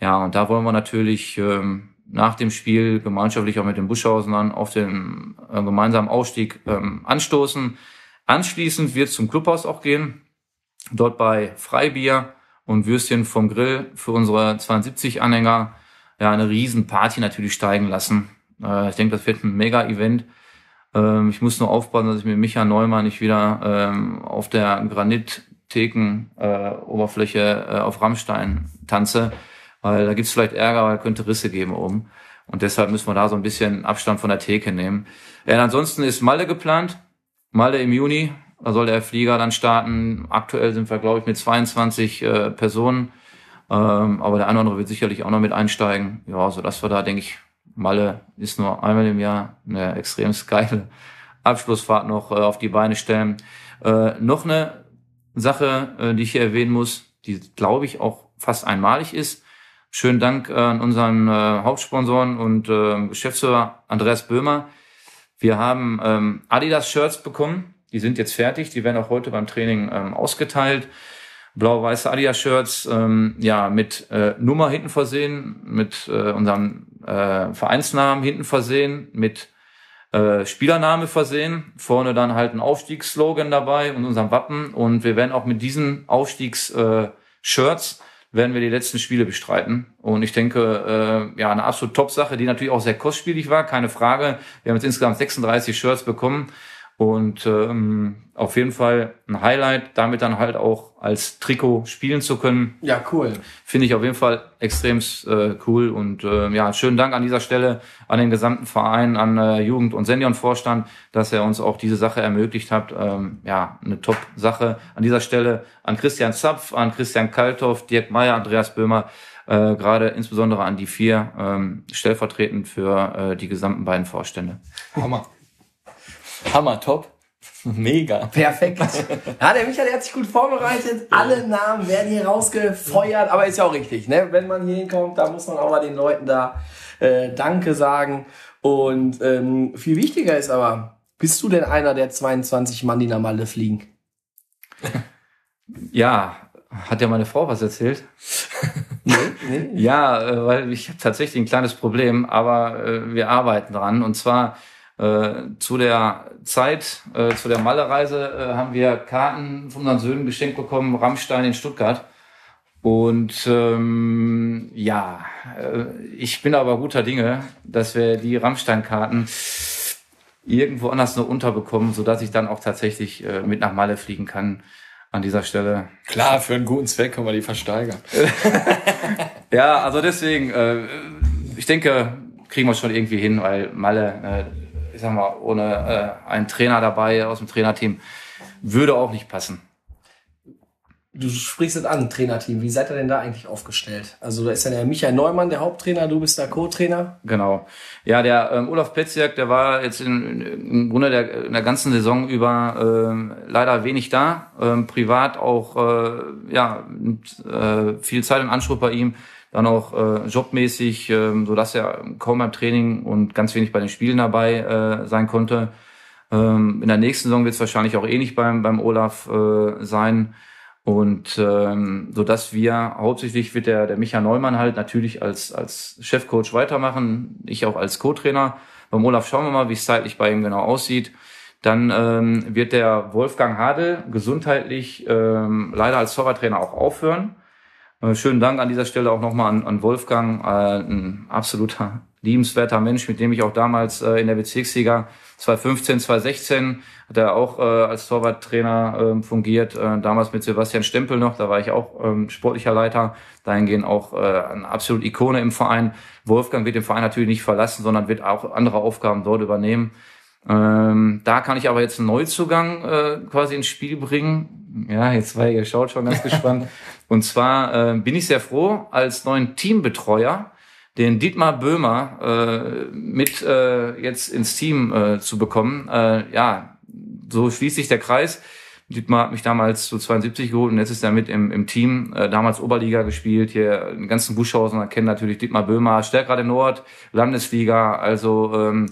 Ja, und da wollen wir natürlich ähm, nach dem Spiel gemeinschaftlich auch mit den Buschhausenern auf den äh, gemeinsamen Ausstieg ähm, anstoßen. Anschließend wird zum Clubhaus auch gehen. Dort bei Freibier und Würstchen vom Grill für unsere 72-Anhänger ja eine riesen Party natürlich steigen lassen. Äh, ich denke, das wird ein Mega-Event. Ähm, ich muss nur aufpassen, dass ich mit Micha Neumann nicht wieder ähm, auf der Granittheken-Oberfläche äh, äh, auf Rammstein tanze, weil da gibt's vielleicht Ärger, weil könnte Risse geben oben. Und deshalb müssen wir da so ein bisschen Abstand von der Theke nehmen. Ja, ansonsten ist Malle geplant. Malle im Juni. Da soll der Flieger dann starten. Aktuell sind wir, glaube ich, mit 22 äh, Personen. Ähm, aber der eine oder andere wird sicherlich auch noch mit einsteigen. Ja, so dass wir da, denke ich, Malle ist nur einmal im Jahr eine extrem geile *laughs* Abschlussfahrt noch äh, auf die Beine stellen. Äh, noch eine Sache, äh, die ich hier erwähnen muss, die glaube ich auch fast einmalig ist. Schönen Dank äh, an unseren äh, Hauptsponsoren und äh, Geschäftsführer Andreas Böhmer. Wir haben ähm, Adidas-Shirts bekommen. Die sind jetzt fertig. Die werden auch heute beim Training ähm, ausgeteilt. Blau-weiße Adidas-Shirts, ähm, ja, mit äh, Nummer hinten versehen, mit äh, unserem äh, Vereinsnamen hinten versehen, mit äh, Spielername versehen, vorne dann halt ein Aufstiegsslogan dabei und unserem Wappen. Und wir werden auch mit diesen Aufstiegs-Shirts äh, werden wir die letzten Spiele bestreiten. Und ich denke, äh, ja, eine absolut Top-Sache, die natürlich auch sehr kostspielig war, keine Frage. Wir haben jetzt insgesamt 36 Shirts bekommen. Und ähm, auf jeden Fall ein Highlight, damit dann halt auch als Trikot spielen zu können. Ja, cool. Finde ich auf jeden Fall extrem äh, cool. Und äh, ja, schönen Dank an dieser Stelle an den gesamten Verein, an äh, Jugend- und Seniorenvorstand, dass er uns auch diese Sache ermöglicht hat. Ähm, ja, eine Top-Sache. An dieser Stelle an Christian Zapf, an Christian Kalthoff, Dirk Meyer, Andreas Böhmer, äh, gerade insbesondere an die vier, ähm, stellvertretend für äh, die gesamten beiden Vorstände. Hammer. Hammer, top. Mega. Perfekt. Ja, der Michael der hat sich gut vorbereitet. Alle Namen werden hier rausgefeuert, aber ist ja auch richtig, ne? Wenn man hier hinkommt, da muss man auch mal den Leuten da äh, Danke sagen. Und ähm, viel wichtiger ist aber, bist du denn einer der 22 Mann, die nach Malle fliegen? *laughs* Ja, hat ja meine Frau was erzählt? *laughs* Nee, nee. Ja, äh, weil ich habe tatsächlich ein kleines Problem, aber äh, wir arbeiten dran. Und zwar äh, zu der Zeit, äh, zu der Malerreise, äh, haben wir Karten von unseren Söhnen geschenkt bekommen, Rammstein in Stuttgart. Und ähm, ja, äh, ich bin aber guter Dinge, dass wir die Rammstein-Karten irgendwo anders noch unterbekommen, so dass ich dann auch tatsächlich äh, mit nach Malle fliegen kann. An dieser Stelle. Klar, für einen guten Zweck können wir die versteigern. *laughs* Ja, also deswegen, äh, ich denke, kriegen wir schon irgendwie hin, weil Malle, sag mal, ohne äh, einen Trainer dabei aus dem Trainerteam würde auch nicht passen. Du sprichst es an, Trainerteam. Wie seid ihr denn da eigentlich aufgestellt? Also da ist ja der Michael Neumann, der Haupttrainer, du bist der Co-Trainer. Genau. Ja, der ähm, Olaf Petziak, der war jetzt in, im Grunde der, in der ganzen Saison über ähm, leider wenig da. Ähm, privat auch äh, ja mit, äh, viel Zeit in Anspruch bei ihm. Dann auch äh, jobmäßig, äh, so dass er kaum beim Training und ganz wenig bei den Spielen dabei äh, sein konnte. Ähm, in der nächsten Saison wird es wahrscheinlich auch ähnlich beim beim Olaf äh, sein. Und ähm, so dass wir hauptsächlich wird der der Micha Neumann halt natürlich als als Chefcoach weitermachen, ich auch als Co-Trainer. Beim Olaf schauen wir mal, wie es zeitlich bei ihm genau aussieht. Dann ähm, wird der Wolfgang Hadel gesundheitlich ähm, leider als Torwarttrainer auch aufhören. Äh, schönen Dank an dieser Stelle auch nochmal an, an Wolfgang, äh, ein absoluter liebenswerter Mensch, mit dem ich auch damals äh, in der Bezirksliga 2015, 2016 hat er auch äh, als Torwarttrainer äh, fungiert, äh, damals mit Sebastian Stempel noch, da war ich auch ähm, sportlicher Leiter, dahingehend auch äh, eine absolute Ikone im Verein. Wolfgang wird den Verein natürlich nicht verlassen, sondern wird auch andere Aufgaben dort übernehmen. Ähm, da kann ich aber jetzt einen Neuzugang äh, quasi ins Spiel bringen. Ja, jetzt war ihr schaut schon ganz *laughs* gespannt. Und zwar äh, bin ich sehr froh, als neuen Teambetreuer den Dietmar Böhmer äh, mit äh, jetzt ins Team äh, zu bekommen. Äh, ja, so schließt sich der Kreis. Dietmar hat mich damals zu 72 geholt und jetzt ist er mit im, im Team, äh, damals Oberliga gespielt, hier in ganzen Buschhausen, da kennen natürlich Dietmar Böhmer, Stärkrade Nord, Landesliga, also ähm,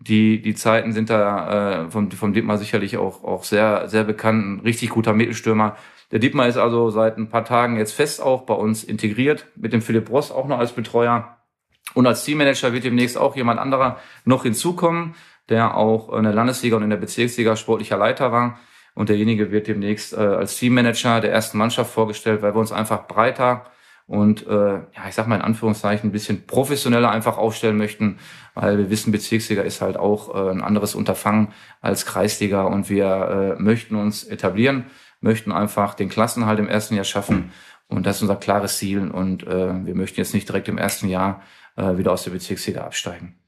die, die Zeiten sind da äh, vom, vom Dietmar sicherlich auch, auch sehr, sehr bekannt, ein richtig guter Mittelstürmer. Der Dietmar ist also seit ein paar Tagen jetzt fest auch bei uns integriert, mit dem Philipp Ross auch noch als Betreuer. Und als Teammanager wird demnächst auch jemand anderer noch hinzukommen, der auch in der Landesliga und in der Bezirksliga sportlicher Leiter war. Und derjenige wird demnächst äh, als Teammanager der ersten Mannschaft vorgestellt, weil wir uns einfach breiter und äh, ja, ich sag mal in Anführungszeichen ein bisschen professioneller einfach aufstellen möchten, weil wir wissen, Bezirksliga ist halt auch äh, ein anderes Unterfangen als Kreisliga und wir äh, möchten uns etablieren möchten einfach den Klassenhalt im ersten Jahr schaffen. Und das ist unser klares Ziel. Und äh, wir möchten jetzt nicht direkt im ersten Jahr äh, wieder aus der Bezirksliga absteigen.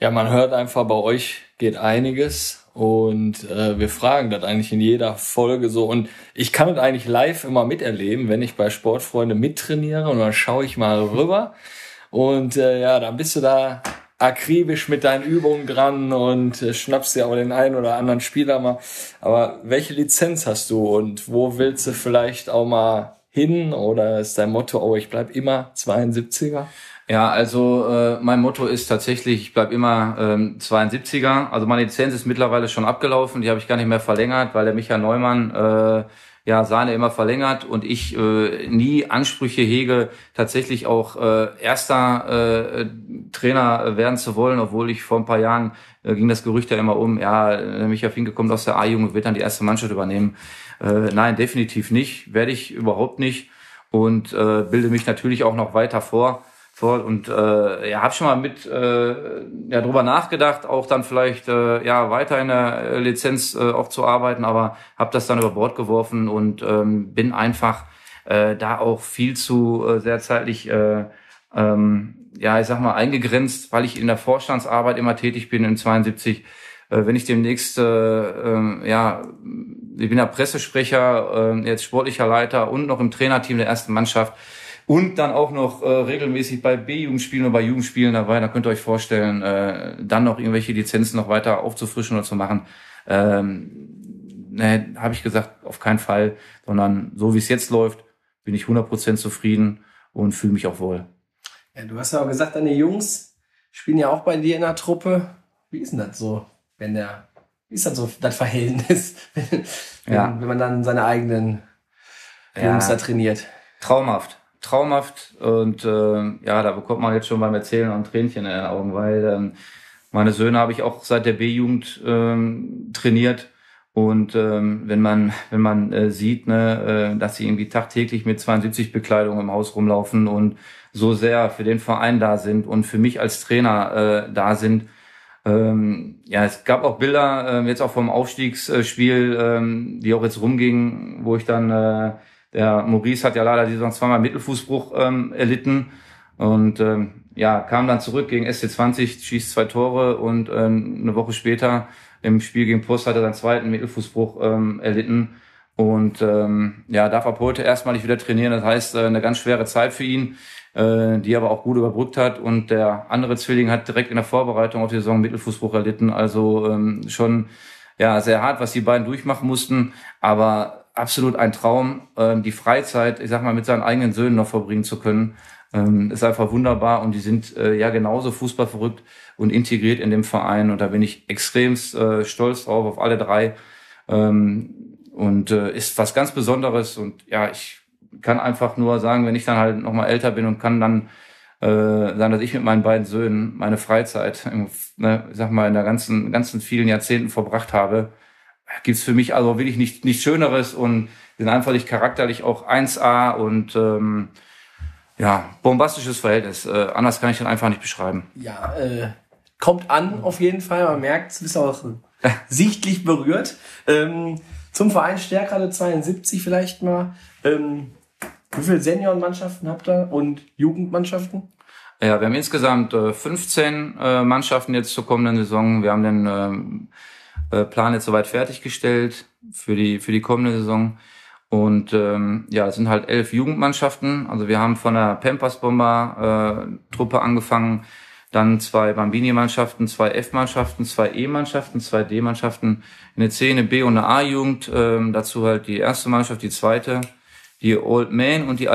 Ja, man hört einfach, bei euch geht einiges und äh, wir fragen das eigentlich in jeder Folge so. Und ich kann das eigentlich live immer miterleben, wenn ich bei Sportfreunde mittrainiere und dann schaue ich mal rüber. Und äh, ja, dann bist du da akribisch mit deinen Übungen dran und äh, schnappst dir auch den einen oder anderen Spieler mal. Aber welche Lizenz hast du und wo willst du vielleicht auch mal hin? Oder ist dein Motto, oh, ich bleib immer 72er? Ja, also äh, mein Motto ist tatsächlich, ich bleib immer ähm, 72er. Also meine Lizenz ist mittlerweile schon abgelaufen, die habe ich gar nicht mehr verlängert, weil der Michael Neumann äh, ja seine immer verlängert und ich äh, nie Ansprüche hege, tatsächlich auch äh, erster äh, Trainer werden zu wollen, obwohl ich vor ein paar Jahren äh, ging das Gerücht ja immer um, ja, Michael Finke kommt aus der A-Jugend, wird dann die erste Mannschaft übernehmen. Äh, nein, definitiv nicht, werde ich überhaupt nicht und äh, bilde mich natürlich auch noch weiter vor vor und äh, ja, habe schon mal mit äh, ja drüber nachgedacht, auch dann vielleicht äh, ja weiter in der Lizenz äh, auch zu arbeiten, aber habe das dann über Bord geworfen und ähm, bin einfach äh, da auch viel zu äh, sehr zeitlich äh, ähm, ja ich sag mal eingegrenzt, weil ich in der Vorstandsarbeit immer tätig bin in 72. Äh, wenn ich demnächst äh, äh, ja ich bin ja Pressesprecher, äh, jetzt sportlicher Leiter und noch im Trainerteam der ersten Mannschaft und dann auch noch äh, regelmäßig bei B-Jugendspielen oder bei Jugendspielen dabei. Da könnt ihr euch vorstellen, äh, dann noch irgendwelche Lizenzen noch weiter aufzufrischen oder zu machen. Ähm, ne, habe ich gesagt, auf keinen Fall, sondern so wie es jetzt läuft, bin ich 100% zufrieden und fühle mich auch wohl. Ja, du hast ja auch gesagt, deine Jungs spielen ja auch bei dir in der Truppe. Wie ist denn das so, wenn der, wie ist das so, das Verhältnis, *laughs* wenn, Ja. wenn man dann seine eigenen Jungs Ja. da trainiert? traumhaft, traumhaft und äh, ja, da bekommt man jetzt schon beim Erzählen ein Tränchen in den Augen, weil ähm, meine Söhne habe ich auch seit der B-Jugend ähm, trainiert und ähm, wenn man wenn man äh, sieht, ne, äh, dass sie irgendwie tagtäglich mit 72 Bekleidung im Haus rumlaufen und so sehr für den Verein da sind und für mich als Trainer äh, da sind, ähm, ja, es gab auch Bilder, ähm, jetzt auch vom Aufstiegsspiel, ähm, die auch jetzt rumgingen, wo ich dann äh, Der Maurice hat ja leider die Saison zweimal Mittelfußbruch ähm, erlitten und ähm, ja, kam dann zurück gegen SC20, schießt zwei Tore und ähm, eine Woche später im Spiel gegen Post hat er seinen zweiten Mittelfußbruch ähm, erlitten und ähm, ja, darf ab heute erstmalig wieder trainieren. Das heißt, äh, eine ganz schwere Zeit für ihn, äh, die aber auch gut überbrückt hat. Und der andere Zwilling hat direkt in der Vorbereitung auf die Saison Mittelfußbruch erlitten. Also ähm, schon ja sehr hart, was die beiden durchmachen mussten. Aber absolut ein Traum, äh, die Freizeit, ich sag mal, mit seinen eigenen Söhnen noch verbringen zu können. Ähm, ist einfach wunderbar und die sind äh, ja genauso fußballverrückt und integriert in dem Verein und da bin ich extremst äh, stolz drauf auf alle drei. Ähm, und äh, ist was ganz Besonderes und ja, ich kann einfach nur sagen, wenn ich dann halt nochmal älter bin und kann dann äh, sagen, dass ich mit meinen beiden Söhnen meine Freizeit, ne, ich sag mal, in der ganzen, ganzen vielen Jahrzehnten verbracht habe, gibt's für mich also wirklich nicht, nichts Schöneres und sind einfach nicht charakterlich auch 1A und ähm, ja, bombastisches Verhältnis. Äh, anders kann ich dann einfach nicht beschreiben. Ja, äh, kommt an auf jeden Fall. Man merkt, es ist auch *laughs* sichtlich berührt. Ähm, zum Verein Stärkrade 72 vielleicht mal. Ähm, wie viele Seniorenmannschaften habt ihr und Jugendmannschaften? Ja, wir haben insgesamt äh, 15 äh, Mannschaften jetzt zur kommenden Saison. Wir haben den ähm, äh, Plan jetzt soweit fertiggestellt für die für die kommende Saison. Und ähm, ja, es sind halt elf Jugendmannschaften. Also wir haben von der Pampers Bomber äh, Truppe angefangen, dann zwei Bambini-Mannschaften, zwei F-Mannschaften, zwei E-Mannschaften, zwei D-Mannschaften, eine C, eine B und eine A-Jugend. Ähm, dazu halt die erste Mannschaft, die zweite, die Old Man und die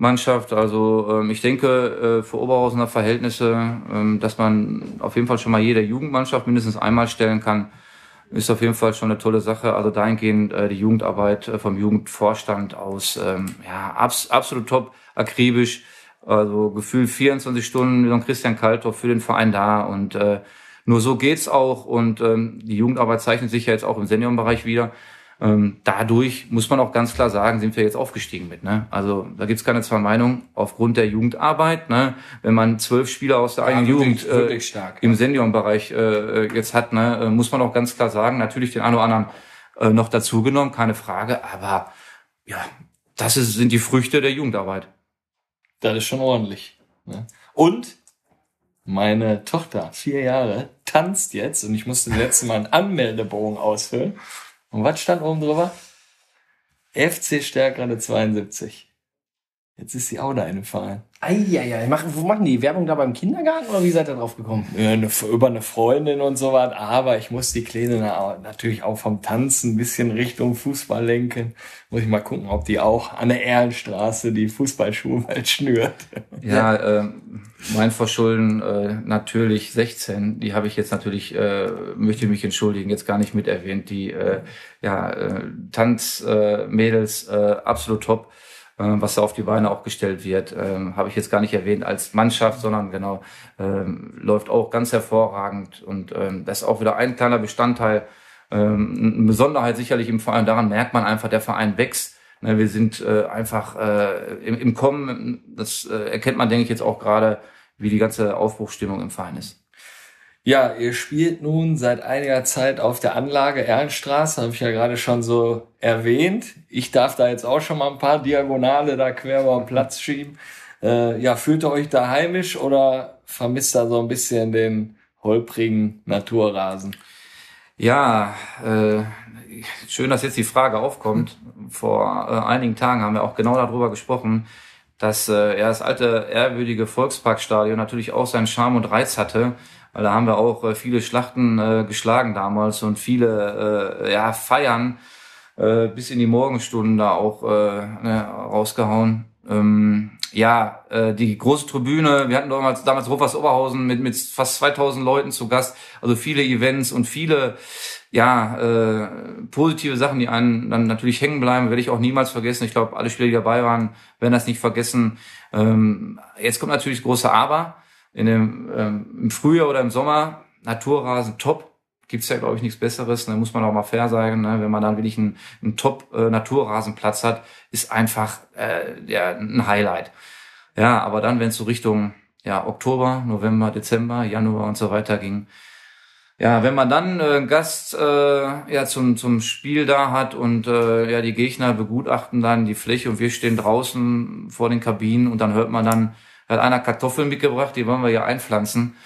Altherren-Mannschaft. Also ähm, ich denke äh, für Oberhausener Verhältnisse, ähm, dass man auf jeden Fall schon mal jede Jugendmannschaft mindestens einmal stellen kann, ist auf jeden Fall schon eine tolle Sache. Also dahingehend äh, die Jugendarbeit äh, vom Jugendvorstand aus, ähm, ja, abs absolut top, akribisch also gefühlt 24 Stunden ein Christian Kalthoff für den Verein da und äh, nur so geht's auch und ähm, die Jugendarbeit zeichnet sich ja jetzt auch im Seniorenbereich wieder. Ähm, dadurch muss man auch ganz klar sagen, sind wir jetzt aufgestiegen mit. Ne? Also da gibt's keine zwei Meinungen aufgrund der Jugendarbeit. Ne? Wenn man zwölf Spieler aus der ja, eigenen wirklich, Jugend äh, wirklich stark, im Seniorenbereich äh, jetzt hat, ne, äh, muss man auch ganz klar sagen, natürlich den einen oder anderen äh, noch dazugenommen, keine Frage, aber ja, das ist, sind die Früchte der Jugendarbeit. Das ist schon ordentlich. Ne? Und meine Tochter, vier Jahre, tanzt jetzt und ich musste letzte Mal einen Anmeldebogen ausfüllen. Und was stand oben drüber? FC Stärkrade 72. Jetzt ist sie auch da in dem Verein. Eieiei, machen, wo machen die? Werbung da beim Kindergarten oder wie seid ihr drauf gekommen? Ja, eine, über eine Freundin und so was, aber ich muss die Kleine natürlich auch vom Tanzen ein bisschen Richtung Fußball lenken. Muss ich mal gucken, ob die auch an der Ehrenstraße die Fußballschuhe mal schnürt. Ja, *laughs* äh, mein Verschulden äh, natürlich 16. Die habe ich jetzt natürlich, äh, möchte ich mich entschuldigen, jetzt gar nicht mit erwähnt. Die äh, ja, äh, Tanzmädels äh, äh, absolut top äh, was da auf die Beine auch gestellt wird, ähm, habe ich jetzt gar nicht erwähnt als Mannschaft, sondern genau, ähm, läuft auch ganz hervorragend. Und ähm, das ist auch wieder ein kleiner Bestandteil, ähm, eine Besonderheit sicherlich im Verein. Daran merkt man einfach, der Verein wächst. Ne, wir sind äh, einfach äh, im, im Kommen, das äh, erkennt man, denke ich, jetzt auch gerade, wie die ganze Aufbruchsstimmung im Verein ist. Ja, ihr spielt nun seit einiger Zeit auf der Anlage Ehrenstraße, habe ich ja gerade schon so erwähnt. Ich darf da jetzt auch schon mal ein paar Diagonale da quer über den Platz schieben. Äh, ja, fühlt ihr euch da heimisch oder vermisst da so ein bisschen den holprigen Naturrasen? Ja, äh, schön, dass jetzt die Frage aufkommt. Vor äh, einigen Tagen haben wir auch genau darüber gesprochen, dass äh, ja, das alte ehrwürdige Volksparkstadion natürlich auch seinen Charme und Reiz hatte weil da haben wir auch äh, viele Schlachten äh, geschlagen damals und viele äh, ja, Feiern äh, bis in die Morgenstunden da auch äh, ne, rausgehauen. Ähm, ja, äh, die große Tribüne, wir hatten damals, damals Rufers Oberhausen mit, mit fast 2000 Leuten zu Gast, also viele Events und viele ja, äh, positive Sachen, die einen dann natürlich hängen bleiben, werde ich auch niemals vergessen. Ich glaube, alle Spieler, die dabei waren, werden das nicht vergessen. Ähm, jetzt kommt natürlich das große Aber in dem, ähm, im Frühjahr oder im Sommer Naturrasen top. Gibt's ja, glaube ich, nichts Besseres. Da ne? muss man auch mal fair sagen. Ne? Wenn man dann wirklich einen, einen Top-Naturrasenplatz äh, hat, ist einfach äh, ja, ein Highlight. Ja, aber dann, wenn es so Richtung ja, Oktober, November, Dezember, Januar und so weiter ging, ja, wenn man dann äh, Gast äh, ja zum zum Spiel da hat und äh, ja die Gegner begutachten dann die Fläche und wir stehen draußen vor den Kabinen und dann hört man dann hat einer Kartoffeln mitgebracht, die wollen wir ja einpflanzen.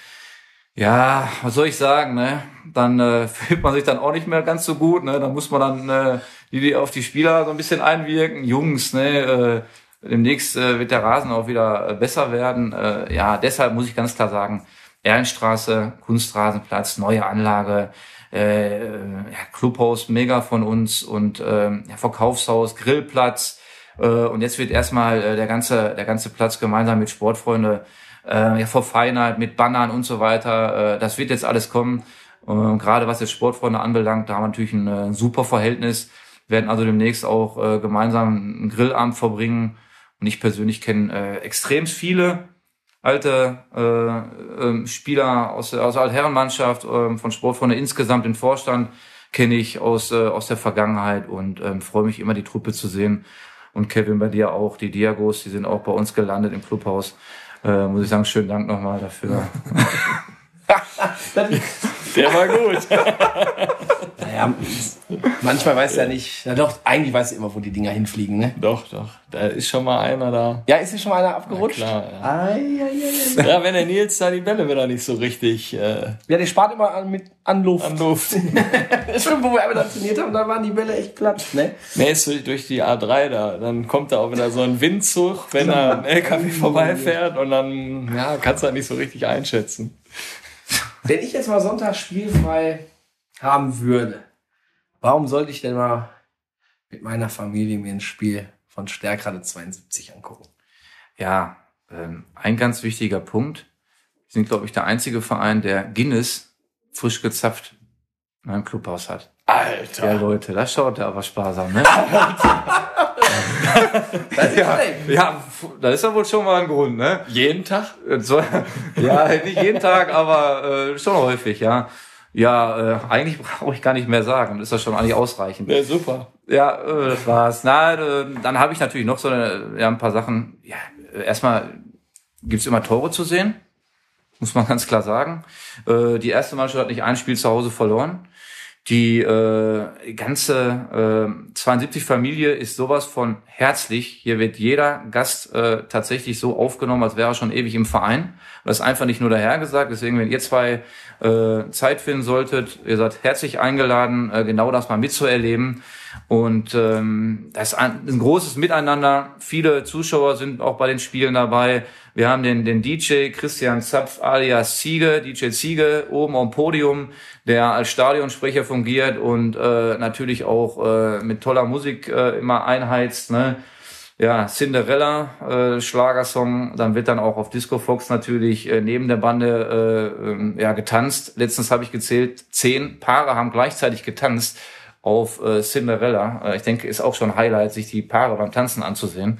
Ja, was soll ich sagen, ne? Dann äh, *laughs* fühlt man sich dann auch nicht mehr ganz so gut, ne? Dann muss man dann äh, die, die auf die Spieler so ein bisschen einwirken. Jungs, ne? Äh, demnächst äh, wird der Rasen auch wieder äh, besser werden. Äh, ja, deshalb muss ich ganz klar sagen, Ehrenstraße, Kunstrasenplatz, neue Anlage, äh, ja, Clubhaus mega von uns und äh, ja, Verkaufshaus, Grillplatz. Äh, und jetzt wird erstmal äh, der ganze der ganze Platz gemeinsam mit Sportfreunde äh, ja, verfeinert, mit Bannern und so weiter. Äh, das wird jetzt alles kommen. Und gerade was jetzt Sportfreunde anbelangt, da haben wir natürlich ein, äh, super Verhältnis. Wir werden also demnächst auch äh, gemeinsam einen Grillabend verbringen. Und ich persönlich kenne äh, extrem viele alte äh, äh, Spieler aus, aus der Altherrenmannschaft, äh, von Sportfreunde insgesamt den Vorstand kenne ich aus, äh, aus der Vergangenheit und ähm, freue mich immer, die Truppe zu sehen. Und Kevin, bei dir auch, die Diagos, die sind auch bei uns gelandet im Clubhaus. Äh, muss ich sagen, schönen Dank nochmal dafür. *laughs* Der war gut. *laughs* Naja, manchmal weiß er nicht. Na doch, eigentlich weiß er immer, wo die Dinger hinfliegen, ne? doch, doch. Da ist schon mal einer da. Ja, ist hier schon mal einer abgerutscht? Klar, ja. Ei, ei, ei. Ja, wenn der Nils da die Bälle wieder nicht so richtig äh, Ja, der spart immer an, mit, an Luft. an Luft. *laughs* Schon, wo wir einmal dann trainiert haben, da waren die Bälle echt platt, ne? Nee, ist durch- durch die A3 da. Dann kommt da auch wieder so ein Windzug, wenn da ein LKW vorbeifährt und dann ja, kannst du halt nicht so richtig einschätzen. Wenn ich jetzt mal Sonntag spielfrei haben würde, warum sollte ich denn mal mit meiner Familie mir ein Spiel von Stärkrade 72 angucken? Ja, ähm, ein ganz wichtiger Punkt. Wir sind, glaube ich, der einzige Verein, der Guinness frisch gezapft in einem Clubhaus hat. Alter. Ja, Leute, das schaut ja aber sparsam, ne? *laughs* *laughs* ja. ja, da ist ja wohl schon mal ein Grund, ne? Jeden Tag? *laughs* Ja, nicht jeden Tag, aber äh, schon häufig, ja. Ja, äh, eigentlich brauche ich gar nicht mehr sagen. Ist das schon eigentlich ausreichend. Ja, super. Ja, äh, das war's. Na, äh, dann habe ich natürlich noch so eine, ja, ein paar Sachen. Ja, äh, erstmal gibt's immer Tore zu sehen, muss man *laughs* ganz klar sagen. Äh, die erste Mannschaft hat nicht ein Spiel zu Hause verloren. Die äh, ganze äh, 72 Familie ist sowas von herzlich. Hier wird jeder Gast äh, tatsächlich so aufgenommen, als wäre er schon ewig im Verein. Das ist einfach nicht nur dahergesagt. Deswegen, wenn ihr zwei äh, Zeit finden solltet, ihr seid herzlich eingeladen, äh, genau das mal mitzuerleben. Und ähm, das ist ein, ein großes Miteinander. Viele Zuschauer sind auch bei den Spielen dabei. Wir haben den, den DJ Christian Zapf alias Ziege, DJ Ziege, oben am Podium, der als Stadionsprecher fungiert und äh, natürlich auch äh, mit toller Musik äh, immer einheizt. Ne? Ja, Cinderella, äh, Schlagersong, dann wird dann auch auf Disco Fox natürlich äh, neben der Bande äh, ähm, ja, getanzt. Letztens habe ich gezählt, zehn Paare haben gleichzeitig getanzt auf äh, Cinderella. Äh, ich denke, ist auch schon ein Highlight, sich die Paare beim Tanzen anzusehen.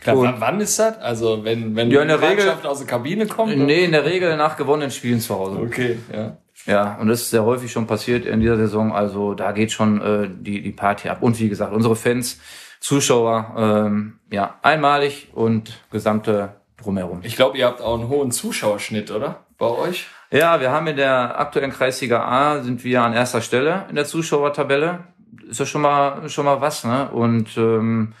Klar, Und- wann- ist das? Also wenn, wenn Ja, in der die Regel- aus der Kabine kommt? oder? Nee, in der Regel nach gewonnenen Spielen zu Hause. Okay, ja. Ja, und das ist sehr häufig schon passiert in dieser Saison. Also da geht schon äh, die, die Party ab. Und wie gesagt, unsere Fans, Zuschauer, ähm, ja, einmalig und gesamte drumherum. Ich glaube, ihr habt auch einen hohen Zuschauerschnitt, oder? Bei euch? Ja, wir haben in der aktuellen Kreisliga A sind wir an erster Stelle in der Zuschauertabelle. Ist ja schon mal schon mal was, ne? Und ähm,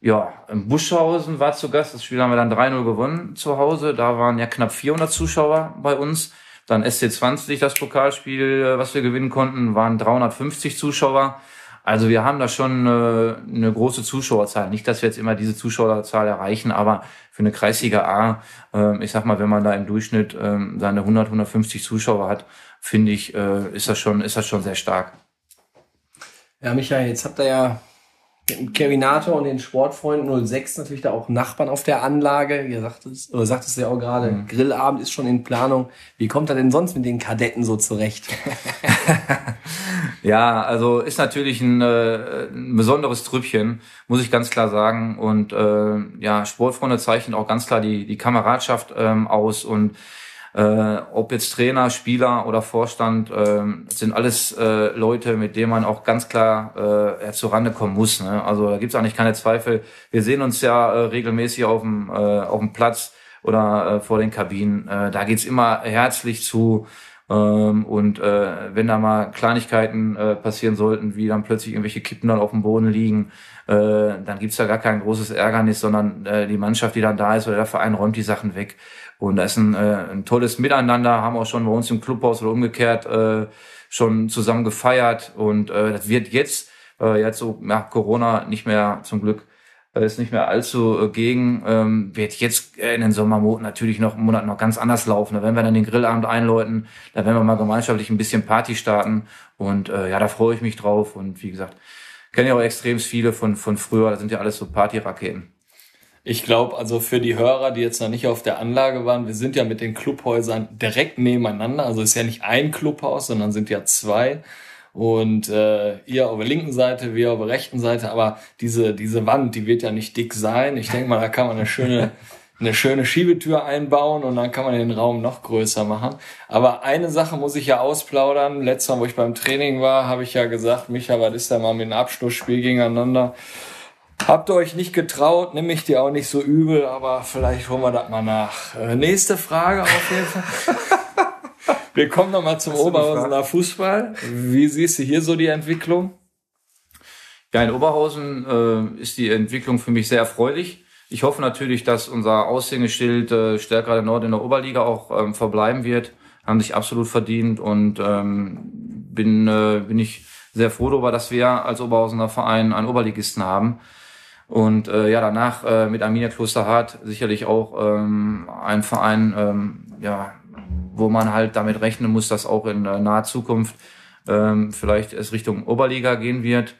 ja, in Buschhausen war zu Gast. Das Spiel haben wir dann 3-0 gewonnen zu Hause. Da waren ja knapp 400 Zuschauer bei uns. Dann SC20, das Pokalspiel, äh, was wir gewinnen konnten, waren 350 Zuschauer. Also wir haben da schon äh, eine große Zuschauerzahl. Nicht, dass wir jetzt immer diese Zuschauerzahl erreichen, aber für eine Kreisliga A, ähm, ich sag mal, wenn man da im Durchschnitt ähm, seine 100, 150 Zuschauer hat, finde ich, äh, ist das schon, ist das schon sehr stark. Ja, Michael, jetzt habt ihr ja Kevinator und den Sportfreunden 06 natürlich da auch Nachbarn auf der Anlage. Ihr sagtest, oder sagtest ja auch gerade, Grillabend ist schon in Planung. Wie kommt er denn sonst mit den Kadetten so zurecht? *laughs* Ja, also ist natürlich ein, äh, ein besonderes Trüppchen, muss ich ganz klar sagen. Und äh, ja, Sportfreunde zeichnen auch ganz klar die, die Kameradschaft ähm, aus und äh, ob jetzt Trainer, Spieler oder Vorstand, das sind alles äh, Leute, mit denen man auch ganz klar äh, zurande kommen muss. Ne? Also da gibt's eigentlich keine Zweifel. Wir sehen uns ja äh, regelmäßig auf dem, äh, auf dem Platz oder äh, vor den Kabinen. Äh, da geht's immer herzlich zu. Ähm, und äh, wenn da mal Kleinigkeiten äh, passieren sollten, wie dann plötzlich irgendwelche Kippen dann auf dem Boden liegen, äh, dann gibt's da gar kein großes Ärgernis, sondern äh, die Mannschaft, die dann da ist oder der Verein räumt die Sachen weg. Und da ist ein, äh, ein tolles Miteinander, haben auch schon bei uns im Clubhaus oder umgekehrt äh, schon zusammen gefeiert. Und äh, das wird jetzt, äh, jetzt so nach Corona nicht mehr zum Glück äh, ist nicht mehr allzu äh, gegen, ähm, wird jetzt äh, in den Sommermonaten natürlich noch einen Monat noch ganz anders laufen. Da werden wir dann den Grillabend einläuten, da werden wir mal gemeinschaftlich ein bisschen Party starten und äh, ja, da freue ich mich drauf und wie gesagt, kenne ja auch extrem viele von, von früher, das sind ja alles so Partyraketen. Ich glaube, also für die Hörer, die jetzt noch nicht auf der Anlage waren, wir sind ja mit den Clubhäusern direkt nebeneinander. Also ist ja nicht ein Clubhaus, sondern sind ja zwei und äh, ihr auf der linken Seite, wir auf der rechten Seite, aber diese, diese Wand, die wird ja nicht dick sein. Ich denke mal, da kann man eine schöne, *laughs* eine schöne Schiebetür einbauen und dann kann man den Raum noch größer machen. Aber eine Sache muss ich ja ausplaudern. Letztes Mal, wo ich beim Training war, habe ich ja gesagt, Micha, was ist da mal mit einem Abschlussspiel gegeneinander? Habt ihr euch nicht getraut, nehme ich dir auch nicht so übel, aber vielleicht holen wir das mal nach. Äh, nächste Frage auf jeden Fall. *laughs* Wir kommen nochmal zum Oberhausener Fußball. Wie siehst du hier so die Entwicklung? Ja, in Oberhausen äh, ist die Entwicklung für mich sehr erfreulich. Ich hoffe natürlich, dass unser Aushängeschild äh, stärker der Nord in der Oberliga auch ähm, verbleiben wird. Haben sich absolut verdient und ähm, bin, äh, bin ich sehr froh darüber, dass wir als Oberhausener Verein einen Oberligisten haben. Und äh, ja, danach äh, mit Arminia Klosterhardt sicherlich auch ähm, ein Verein, ähm, ja, wo man halt damit rechnen muss, dass auch in naher Zukunft ähm, vielleicht es Richtung Oberliga gehen wird.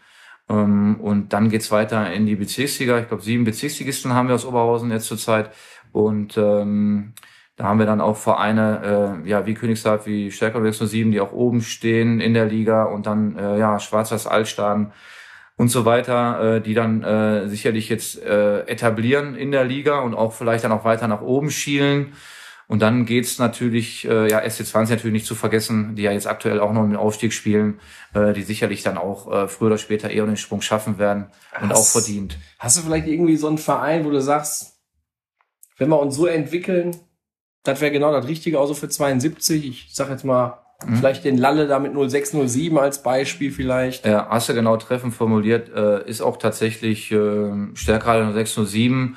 Ähm, und dann geht's weiter in die Bezirksliga. Ich glaube, sieben Bezirksligisten haben wir aus Oberhausen jetzt zurzeit. Und ähm, da haben wir dann auch Vereine, äh, ja, wie Königsdorf, wie Stärker 607, die auch oben stehen in der Liga und dann, äh, ja, Schwarzweiß Altstaden und so weiter, äh, die dann äh, sicherlich jetzt äh, etablieren in der Liga und auch vielleicht dann auch weiter nach oben schielen. Und dann geht's natürlich, äh, ja, SC20 natürlich nicht zu vergessen, die ja jetzt aktuell auch noch einen Aufstieg spielen, äh, die sicherlich dann auch äh, früher oder später eher den Sprung schaffen werden und Hast- auch verdient. Hast du vielleicht irgendwie so einen Verein, wo du sagst, wenn wir uns so entwickeln, das wäre genau das Richtige, auch so für 72. Ich sag jetzt mal, vielleicht den Lalle da mit 0607 als Beispiel vielleicht. Ja, hast du genau treffend formuliert, äh, ist auch tatsächlich äh, Stärkrade 607.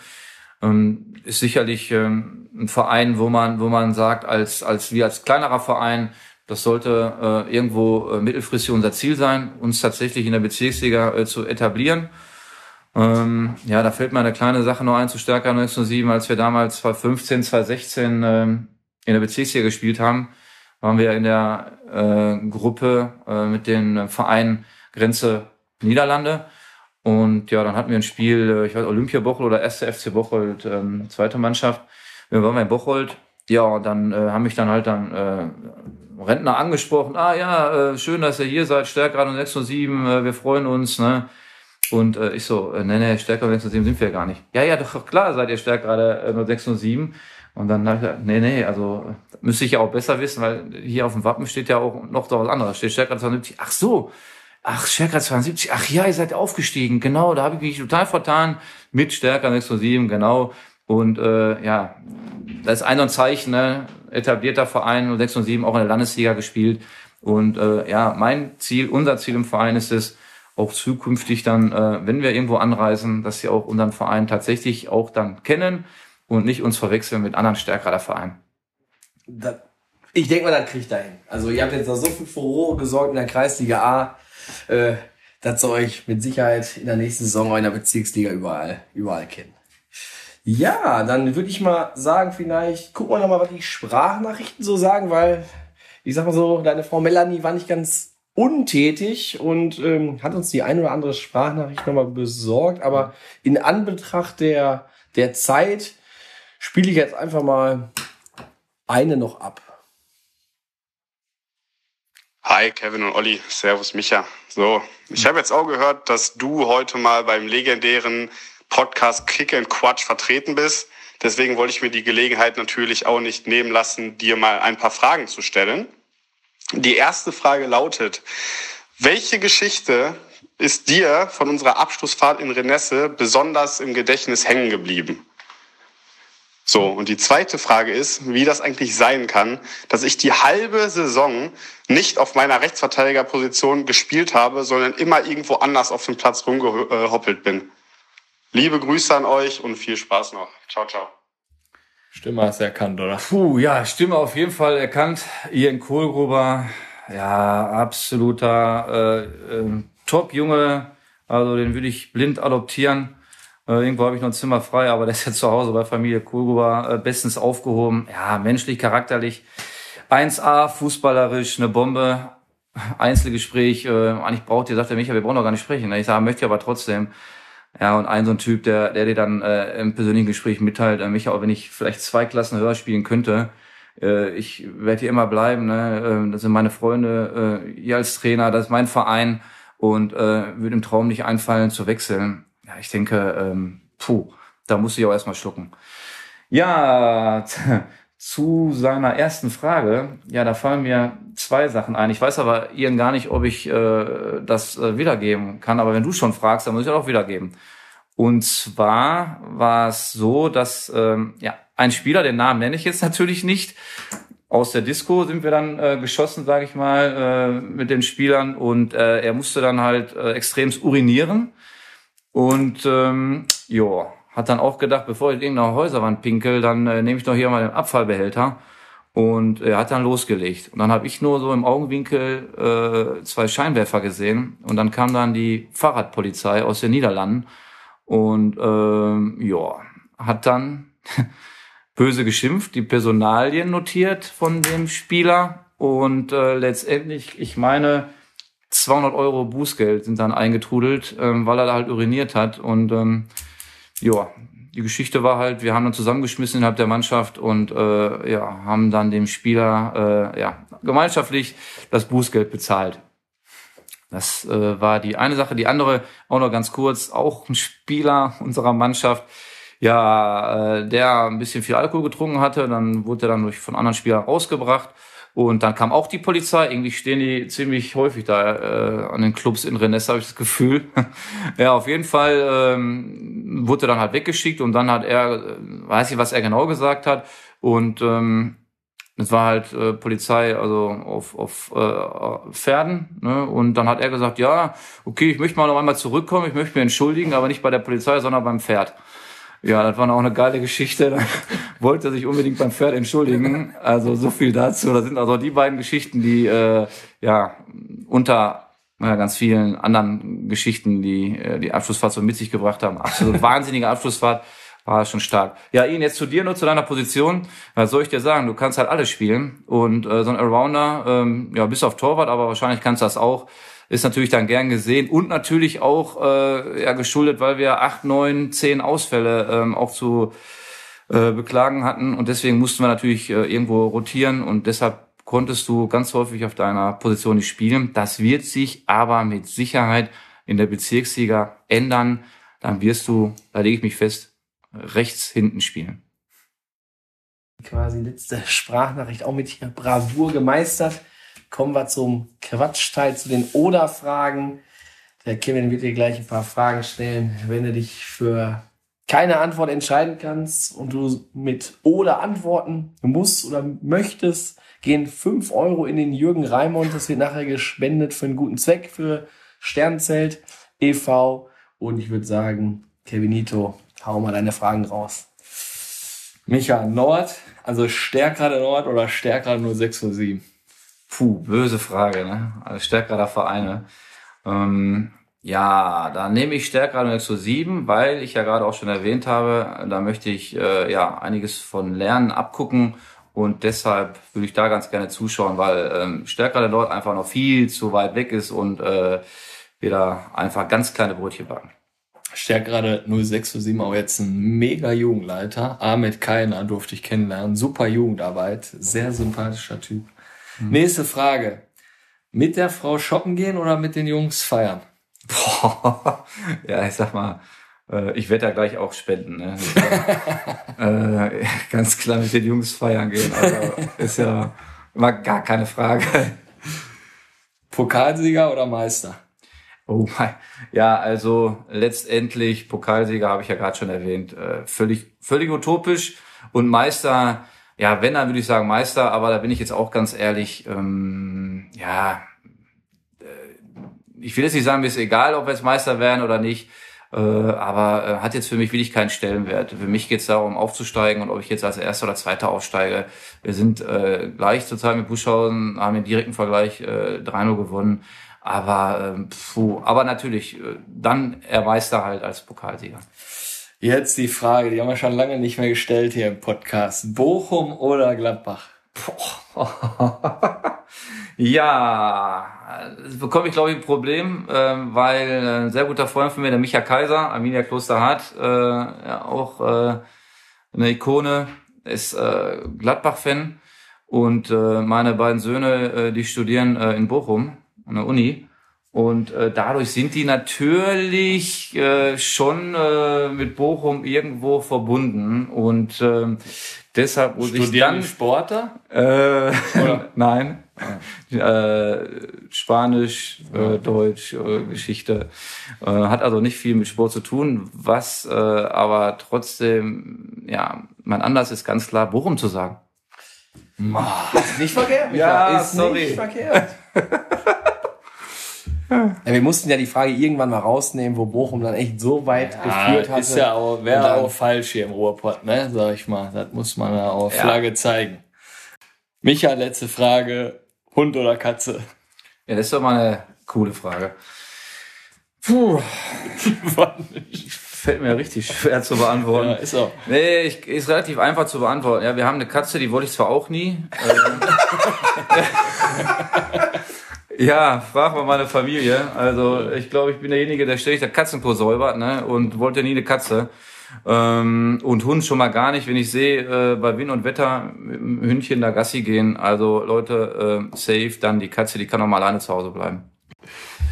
Ähm, ist sicherlich ähm, ein Verein, wo man, wo man sagt, als, als wir als kleinerer Verein, das sollte äh, irgendwo äh, mittelfristig unser Ziel sein, uns tatsächlich in der Bezirksliga äh, zu etablieren. Ähm, ja, da fällt mir eine kleine Sache noch ein zu Stärker 1907, als wir damals 2015, 2016 ähm, in der Bezirksliga gespielt haben, waren wir in der äh, Gruppe äh, mit den Vereinen Grenze Niederlande. Und ja, dann hatten wir ein Spiel, äh, ich weiß, Olympia Bocholt oder 1. FC Bocholt, ähm, zweite Mannschaft. Wir waren bei Bocholt. Ja, und dann äh, haben mich dann halt dann äh, Rentner angesprochen. Ah ja, äh, schön, dass ihr hier seid, Stärkrad 607, äh, wir freuen uns. Ne? Und äh, ich so, äh, nee, nee, Stärkrad 607 sind wir gar nicht. Ja, ja, doch klar seid ihr Stärkrad äh, 607. Und dann habe ich gesagt, nee, nee, also müsste ich ja auch besser wissen, weil hier auf dem Wappen steht ja auch noch da was anderes. Steht Stärkrad 72. Ach so, Ach, Stärker 72. Ach ja, ihr seid aufgestiegen. Genau, da habe ich mich total vertan. Mit Stärker 607, genau. Und äh, ja, das ist ein so ein Zeichen, ne? etablierter Verein und 607 auch in der Landesliga gespielt. Und äh, ja, mein Ziel, unser Ziel im Verein ist es, auch zukünftig dann, äh, wenn wir irgendwo anreisen, dass sie auch unseren Verein tatsächlich auch dann kennen und nicht uns verwechseln mit anderen stärkerer Vereinen. Das, ich denke mal, das kriegt er hin. Also ihr habt jetzt noch so viel Furore gesorgt in der Kreisliga A, äh, dass sie euch mit Sicherheit in der nächsten Saison auch in der Bezirksliga überall, überall kennen. Ja, dann würde ich mal sagen, vielleicht gucken wir noch mal, was die Sprachnachrichten so sagen, weil ich sag mal so, deine Frau Melanie war nicht ganz untätig und ähm, hat uns die ein oder andere Sprachnachricht nochmal besorgt. Aber in Anbetracht der, der Zeit spiele ich jetzt einfach mal eine noch ab. Hi, Kevin und Olli. Servus, Micha. So, ich habe jetzt auch gehört, dass du heute mal beim legendären Podcast Kick and Quatsch vertreten bist. Deswegen wollte ich mir die Gelegenheit natürlich auch nicht nehmen lassen, dir mal ein paar Fragen zu stellen. Die erste Frage lautet, welche Geschichte ist dir von unserer Abschlussfahrt in Renesse besonders im Gedächtnis hängen geblieben? So, und die zweite Frage ist, wie das eigentlich sein kann, dass ich die halbe Saison nicht auf meiner Rechtsverteidigerposition gespielt habe, sondern immer irgendwo anders auf dem Platz rumgehoppelt bin. Liebe Grüße an euch und viel Spaß noch. Ciao, ciao. Stimme hast du erkannt, oder? Puh, ja, Stimme auf jeden Fall erkannt. Ian Kohlgruber, ja, absoluter äh, äh, Top-Junge. Also den würde ich blind adoptieren. Äh, irgendwo habe ich noch ein Zimmer frei, aber der ist ja zu Hause bei Familie Kohlgruber äh, bestens aufgehoben. Ja, menschlich, charakterlich. 1A, fußballerisch, eine Bombe. Einzelgespräch, äh, eigentlich braucht ihr, sagt der Micha, wir brauchen doch gar nicht sprechen. Ich sage, möchte aber trotzdem. Ja, und ein so ein Typ, der, der dir dann äh, im persönlichen Gespräch mitteilt, äh, Micha, auch wenn ich vielleicht zwei Klassen höher spielen könnte, äh, ich werde hier immer bleiben, ne? äh, das sind meine Freunde, äh, ihr als Trainer, das ist mein Verein und äh, würde im Traum nicht einfallen zu wechseln. Ja, ich denke, ähm, puh, da muss ich auch erstmal schlucken. Ja, zu seiner ersten Frage, ja, da fallen mir zwei Sachen ein. Ich weiß aber Ian gar nicht, ob ich äh, das äh, wiedergeben kann, aber wenn du schon fragst, dann muss ich auch wiedergeben. Und zwar war es so, dass ähm, ja ein Spieler, den Namen nenne ich jetzt natürlich nicht, aus der Disco sind wir dann äh, geschossen, sage ich mal, äh, mit den Spielern und äh, er musste dann halt äh, extremst urinieren und ähm, ja, hat dann auch gedacht, bevor ich in irgendeiner Häuserwand pinkel, dann äh, nehme ich doch hier mal den Abfallbehälter. Und er hat dann losgelegt. Und dann habe ich nur so im Augenwinkel äh, zwei Scheinwerfer gesehen. Und dann kam dann die Fahrradpolizei aus den Niederlanden. Und ähm, ja, hat dann *laughs* böse geschimpft, die Personalien notiert von dem Spieler. Und äh, letztendlich, ich meine, 200 Euro Bußgeld sind dann eingetrudelt, ähm, weil er da halt uriniert hat. Und ähm, ja, die Geschichte war halt, wir haben dann zusammengeschmissen innerhalb der Mannschaft und äh, ja, haben dann dem Spieler äh, ja, gemeinschaftlich das Bußgeld bezahlt. Das äh, war die eine Sache. Die andere, auch noch ganz kurz, auch ein Spieler unserer Mannschaft, ja, äh, der ein bisschen viel Alkohol getrunken hatte, dann wurde er dann durch von anderen Spielern rausgebracht und dann kam auch die Polizei. Irgendwie stehen die ziemlich häufig da äh, an den Clubs in Rennes, habe ich das Gefühl. *laughs* ja, auf jeden Fall ähm, wurde dann halt weggeschickt und dann hat er, äh, weiß ich, was er genau gesagt hat. Und ähm, es war halt äh, Polizei, also auf, auf äh, Pferden. Ne? Und dann hat er gesagt, ja, okay, ich möchte mal noch einmal zurückkommen, ich möchte mich entschuldigen, aber nicht bei der Polizei, sondern beim Pferd. Ja, das war auch eine geile Geschichte. Da *laughs* wollte sich unbedingt beim Pferd entschuldigen. Also so viel dazu. Das sind also die beiden Geschichten, die äh, ja unter ja, ganz vielen anderen Geschichten, die äh, die Abschlussfahrt so mit sich gebracht haben. Absolut wahnsinnige Abschlussfahrt. War schon stark. Ja, Ian, jetzt zu dir, nur zu deiner Position. Was soll ich dir sagen? Du kannst halt alles spielen. Und äh, so ein Allrounder, ähm, ja, bis auf Torwart, aber wahrscheinlich kannst du das auch ist natürlich dann gern gesehen und natürlich auch äh, ja, geschuldet, weil wir acht, neun, zehn Ausfälle ähm, auch zu äh, beklagen hatten und deswegen mussten wir natürlich äh, irgendwo rotieren und deshalb konntest du ganz häufig auf deiner Position nicht spielen. Das wird sich aber mit Sicherheit in der Bezirksliga ändern. Dann wirst du, da lege ich mich fest, rechts hinten spielen. Quasi letzte Sprachnachricht auch mit Bravour gemeistert kommen wir zum Quatschteil, zu den Oder-Fragen. Der Kevin wird dir gleich ein paar Fragen stellen. Wenn du dich für keine Antwort entscheiden kannst und du mit Oder antworten musst oder möchtest, gehen fünf Euro in den Jürgen Raimond. Das wird nachher gespendet für einen guten Zweck, für Sternzelt e.V. Und ich würde sagen, Kevinito, hau mal deine Fragen raus. Micha, Nord, also stärker Nord oder stärker nur 6 oder 7? Puh, böse Frage, ne? Also stärkerer Vereine. Ähm, ja, da nehme ich zu sieben, weil ich ja gerade auch schon erwähnt habe, da möchte ich äh, ja einiges von lernen, abgucken und deshalb würde ich da ganz gerne zuschauen, weil ähm, stärker dort einfach noch viel zu weit weg ist und äh, wir da einfach ganz kleine Brötchen backen. Stärkt gerade 0607 auch jetzt ein mega Jugendleiter. Ahmed Keiner durfte ich kennenlernen. Super Jugendarbeit. Sehr sympathischer Typ. Mhm. Nächste Frage. Mit der Frau shoppen gehen oder mit den Jungs feiern? Boah. *laughs* Ja, ich sag mal, äh, ich werde da gleich auch spenden. Ne? *laughs* äh, ganz klar mit den Jungs feiern gehen. Also ist ja immer gar keine Frage. Pokalsieger oder Meister? Oh mein. Ja, also letztendlich Pokalsieger habe ich ja gerade schon erwähnt. Äh, völlig, völlig utopisch. Und Meister, ja, wenn, dann würde ich sagen Meister, aber da bin ich jetzt auch ganz ehrlich, ähm, ja, äh, ich will jetzt nicht sagen, mir ist egal, ob wir jetzt Meister werden oder nicht, äh, aber äh, hat jetzt für mich wirklich keinen Stellenwert. Für mich geht es darum, aufzusteigen und ob ich jetzt als Erster oder Zweiter aufsteige. Wir sind äh, gleich zurzeit mit Buschhausen, haben den direkten Vergleich äh, 3-0 gewonnen. Aber, ähm, puh, aber natürlich, äh, dann er Meister halt als Pokalsieger. Jetzt die Frage, die haben wir schon lange nicht mehr gestellt hier im Podcast. Bochum oder Gladbach? *laughs* Ja, das bekomme ich glaube ich ein Problem, ähm, weil ein sehr guter Freund von mir, der Micha Kaiser, Arminia Klosterhardt, äh, ja, auch äh, eine Ikone, ist äh, Gladbach-Fan und meine beiden Söhne, die studieren in Bochum an der Uni und äh, dadurch sind die natürlich äh, schon äh, mit Bochum irgendwo verbunden und äh, deshalb muss ich Studieren dann die Sportler? äh, *laughs* nein. Äh, Spanisch, äh, Deutsch, äh, Geschichte. Äh, hat also nicht viel mit Sport zu tun, was äh, aber trotzdem, ja, mein Anlass ist ganz klar, Bochum zu sagen. Ist nicht verkehrt. Ja, Micha, ist sorry. nicht verkehrt. *laughs* ja, wir mussten ja die Frage irgendwann mal rausnehmen, wo Bochum dann echt so weit geführt hatte. ist ja auch, wäre auch falsch hier im Ruhrpott, ne? Sag ich mal. Das muss man ja auch Ja. Flagge zeigen. Micha, letzte Frage. Hund oder Katze? Ja, das ist doch mal eine coole Frage. Puh, *laughs* fällt mir richtig schwer zu beantworten. ja, ist auch. Nee, ich, ist relativ einfach zu beantworten. Ja, wir haben eine Katze, die wollte ich zwar auch nie. *laughs* Ja, frag mal meine Familie. Also ich glaube, ich bin derjenige, der ständig der Katzenklo säubert ne? und wollte nie eine Katze. Ähm, und Hund schon mal gar nicht, wenn ich sehe, äh, bei Wind und Wetter mit dem Hündchen da Gassi gehen. Also Leute, äh, safe, dann die Katze, die kann auch mal alleine zu Hause bleiben.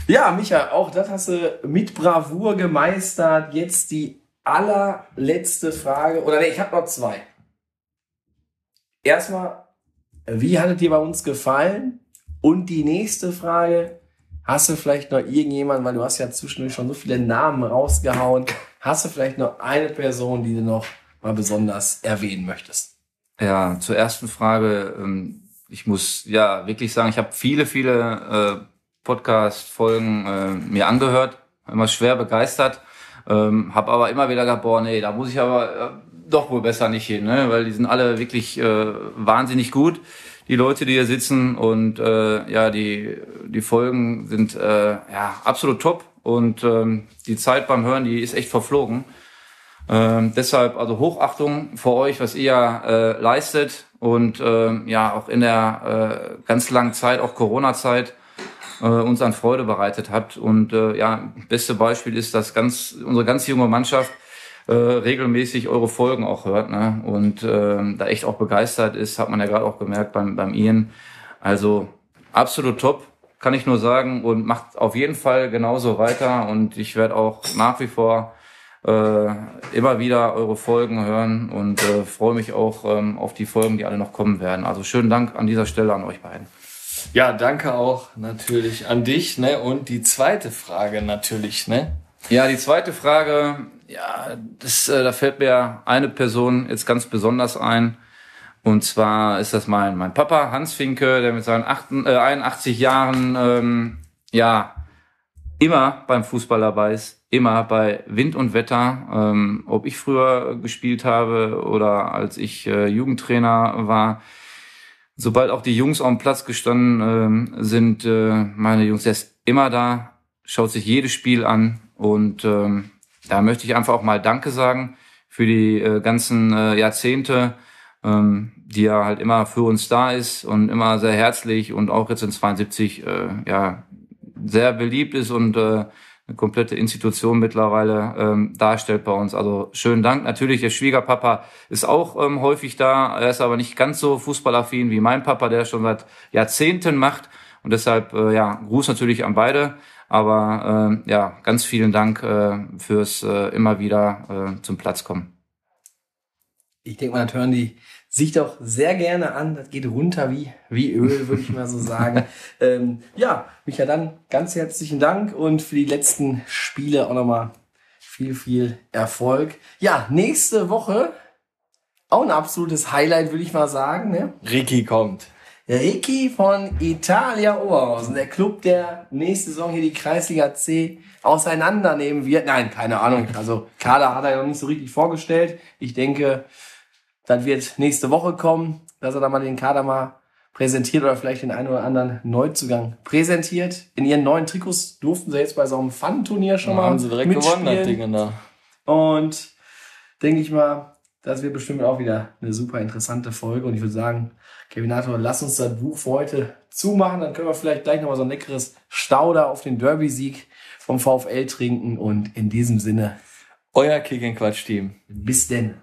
Ja, Micha, auch das hast du mit Bravour gemeistert. Jetzt die allerletzte Frage. Oder nee, ich habe noch zwei. Erstmal, wie hat es dir bei uns gefallen? Und die nächste Frage, hast du vielleicht noch irgendjemanden, weil du hast ja zwischendurch schon so viele Namen rausgehauen, hast du vielleicht noch eine Person, die du noch mal besonders erwähnen möchtest? Ja, zur ersten Frage. ähm, Ich muss ja wirklich sagen, ich habe viele, viele äh, Podcast-Folgen äh, mir angehört, immer schwer begeistert, ähm, habe aber immer wieder gedacht, boah, nee, da muss ich aber äh, doch wohl besser nicht hin, ne? weil die sind alle wirklich wahnsinnig gut, die Leute, die hier sitzen und äh, ja, die die Folgen sind äh, ja absolut top und ähm, die Zeit beim Hören, die ist echt verflogen. Ähm, deshalb also Hochachtung vor euch, was ihr äh, leistet und ähm, ja auch in der äh, ganz langen Zeit, auch Corona-Zeit, äh, uns an Freude bereitet habt. Und äh, ja, beste Beispiel ist, dass ganz unsere ganz junge Mannschaft äh, regelmäßig eure Folgen auch hört ne? und ähm, da echt auch begeistert ist, hat man ja gerade auch gemerkt beim, beim Ian. Also absolut top, kann ich nur sagen und macht auf jeden Fall genauso weiter und ich werde auch nach wie vor äh, immer wieder eure Folgen hören und äh, freue mich auch ähm, auf die Folgen, die alle noch kommen werden. Also schönen Dank an dieser Stelle an euch beiden. Ja, danke auch natürlich an dich, ne? Und die zweite Frage natürlich, ne? Ja, die zweite Frage, ja, das, äh, da fällt mir eine Person jetzt ganz besonders ein. Und zwar ist das mein, mein Papa, Hans Finke, der mit seinen 88, äh, 81 Jahren ähm, ja immer beim Fußball dabei ist, immer bei Wind und Wetter. Ähm, ob ich früher gespielt habe oder als ich äh, Jugendtrainer war, sobald auch die Jungs auf dem Platz gestanden ähm, sind, äh, meine Jungs, der ist immer da, schaut sich jedes Spiel an und ähm, da möchte ich einfach auch mal Danke sagen für die äh, ganzen äh, Jahrzehnte, ähm, die er halt immer für uns da ist und immer sehr herzlich und auch jetzt in 72 äh, ja sehr beliebt ist und äh, eine komplette Institution mittlerweile ähm, darstellt bei uns. Also schönen Dank. Natürlich, der Schwiegerpapa ist auch ähm, häufig da. Er ist aber nicht ganz so fußballaffin wie mein Papa, der schon seit Jahrzehnten macht. Und deshalb, äh, ja, Gruß natürlich an beide. Aber äh, ja, ganz vielen Dank äh, fürs äh, immer wieder äh, zum Platz kommen. Ich denke mal, das hören die sich doch sehr gerne an. Das geht runter wie, wie Öl, würde ich mal so *laughs* sagen. ähm, ja, Micha, dann ganz herzlichen Dank und für die letzten Spiele auch nochmal viel, viel Erfolg. Ja, nächste Woche auch ein absolutes Highlight, würde ich mal sagen. Ne? Ricky kommt. Ricky von Italia Oberhausen, der Club, der nächste Saison hier die Kreisliga C auseinandernehmen wird. Nein, keine Ahnung. Also Kader hat er ja noch nicht so richtig vorgestellt. Ich denke, das wird nächste Woche kommen, dass er da mal den Kader mal präsentiert oder vielleicht den einen oder anderen Neuzugang präsentiert. In ihren neuen Trikots durften sie jetzt bei so einem Fun-Turnier schon Da mal haben sie direkt gewonnen, das mitspielen. Ding da. Und denke ich mal, das wird bestimmt auch wieder eine super interessante Folge. Und ich würde sagen, Kevinator, lass uns das Buch für heute zumachen. Dann können wir vielleicht gleich nochmal so ein leckeres Stauder auf den Derby-Sieg vom VfL trinken. Und in diesem Sinne, Euer Kick and Quatsch Team. bis denn.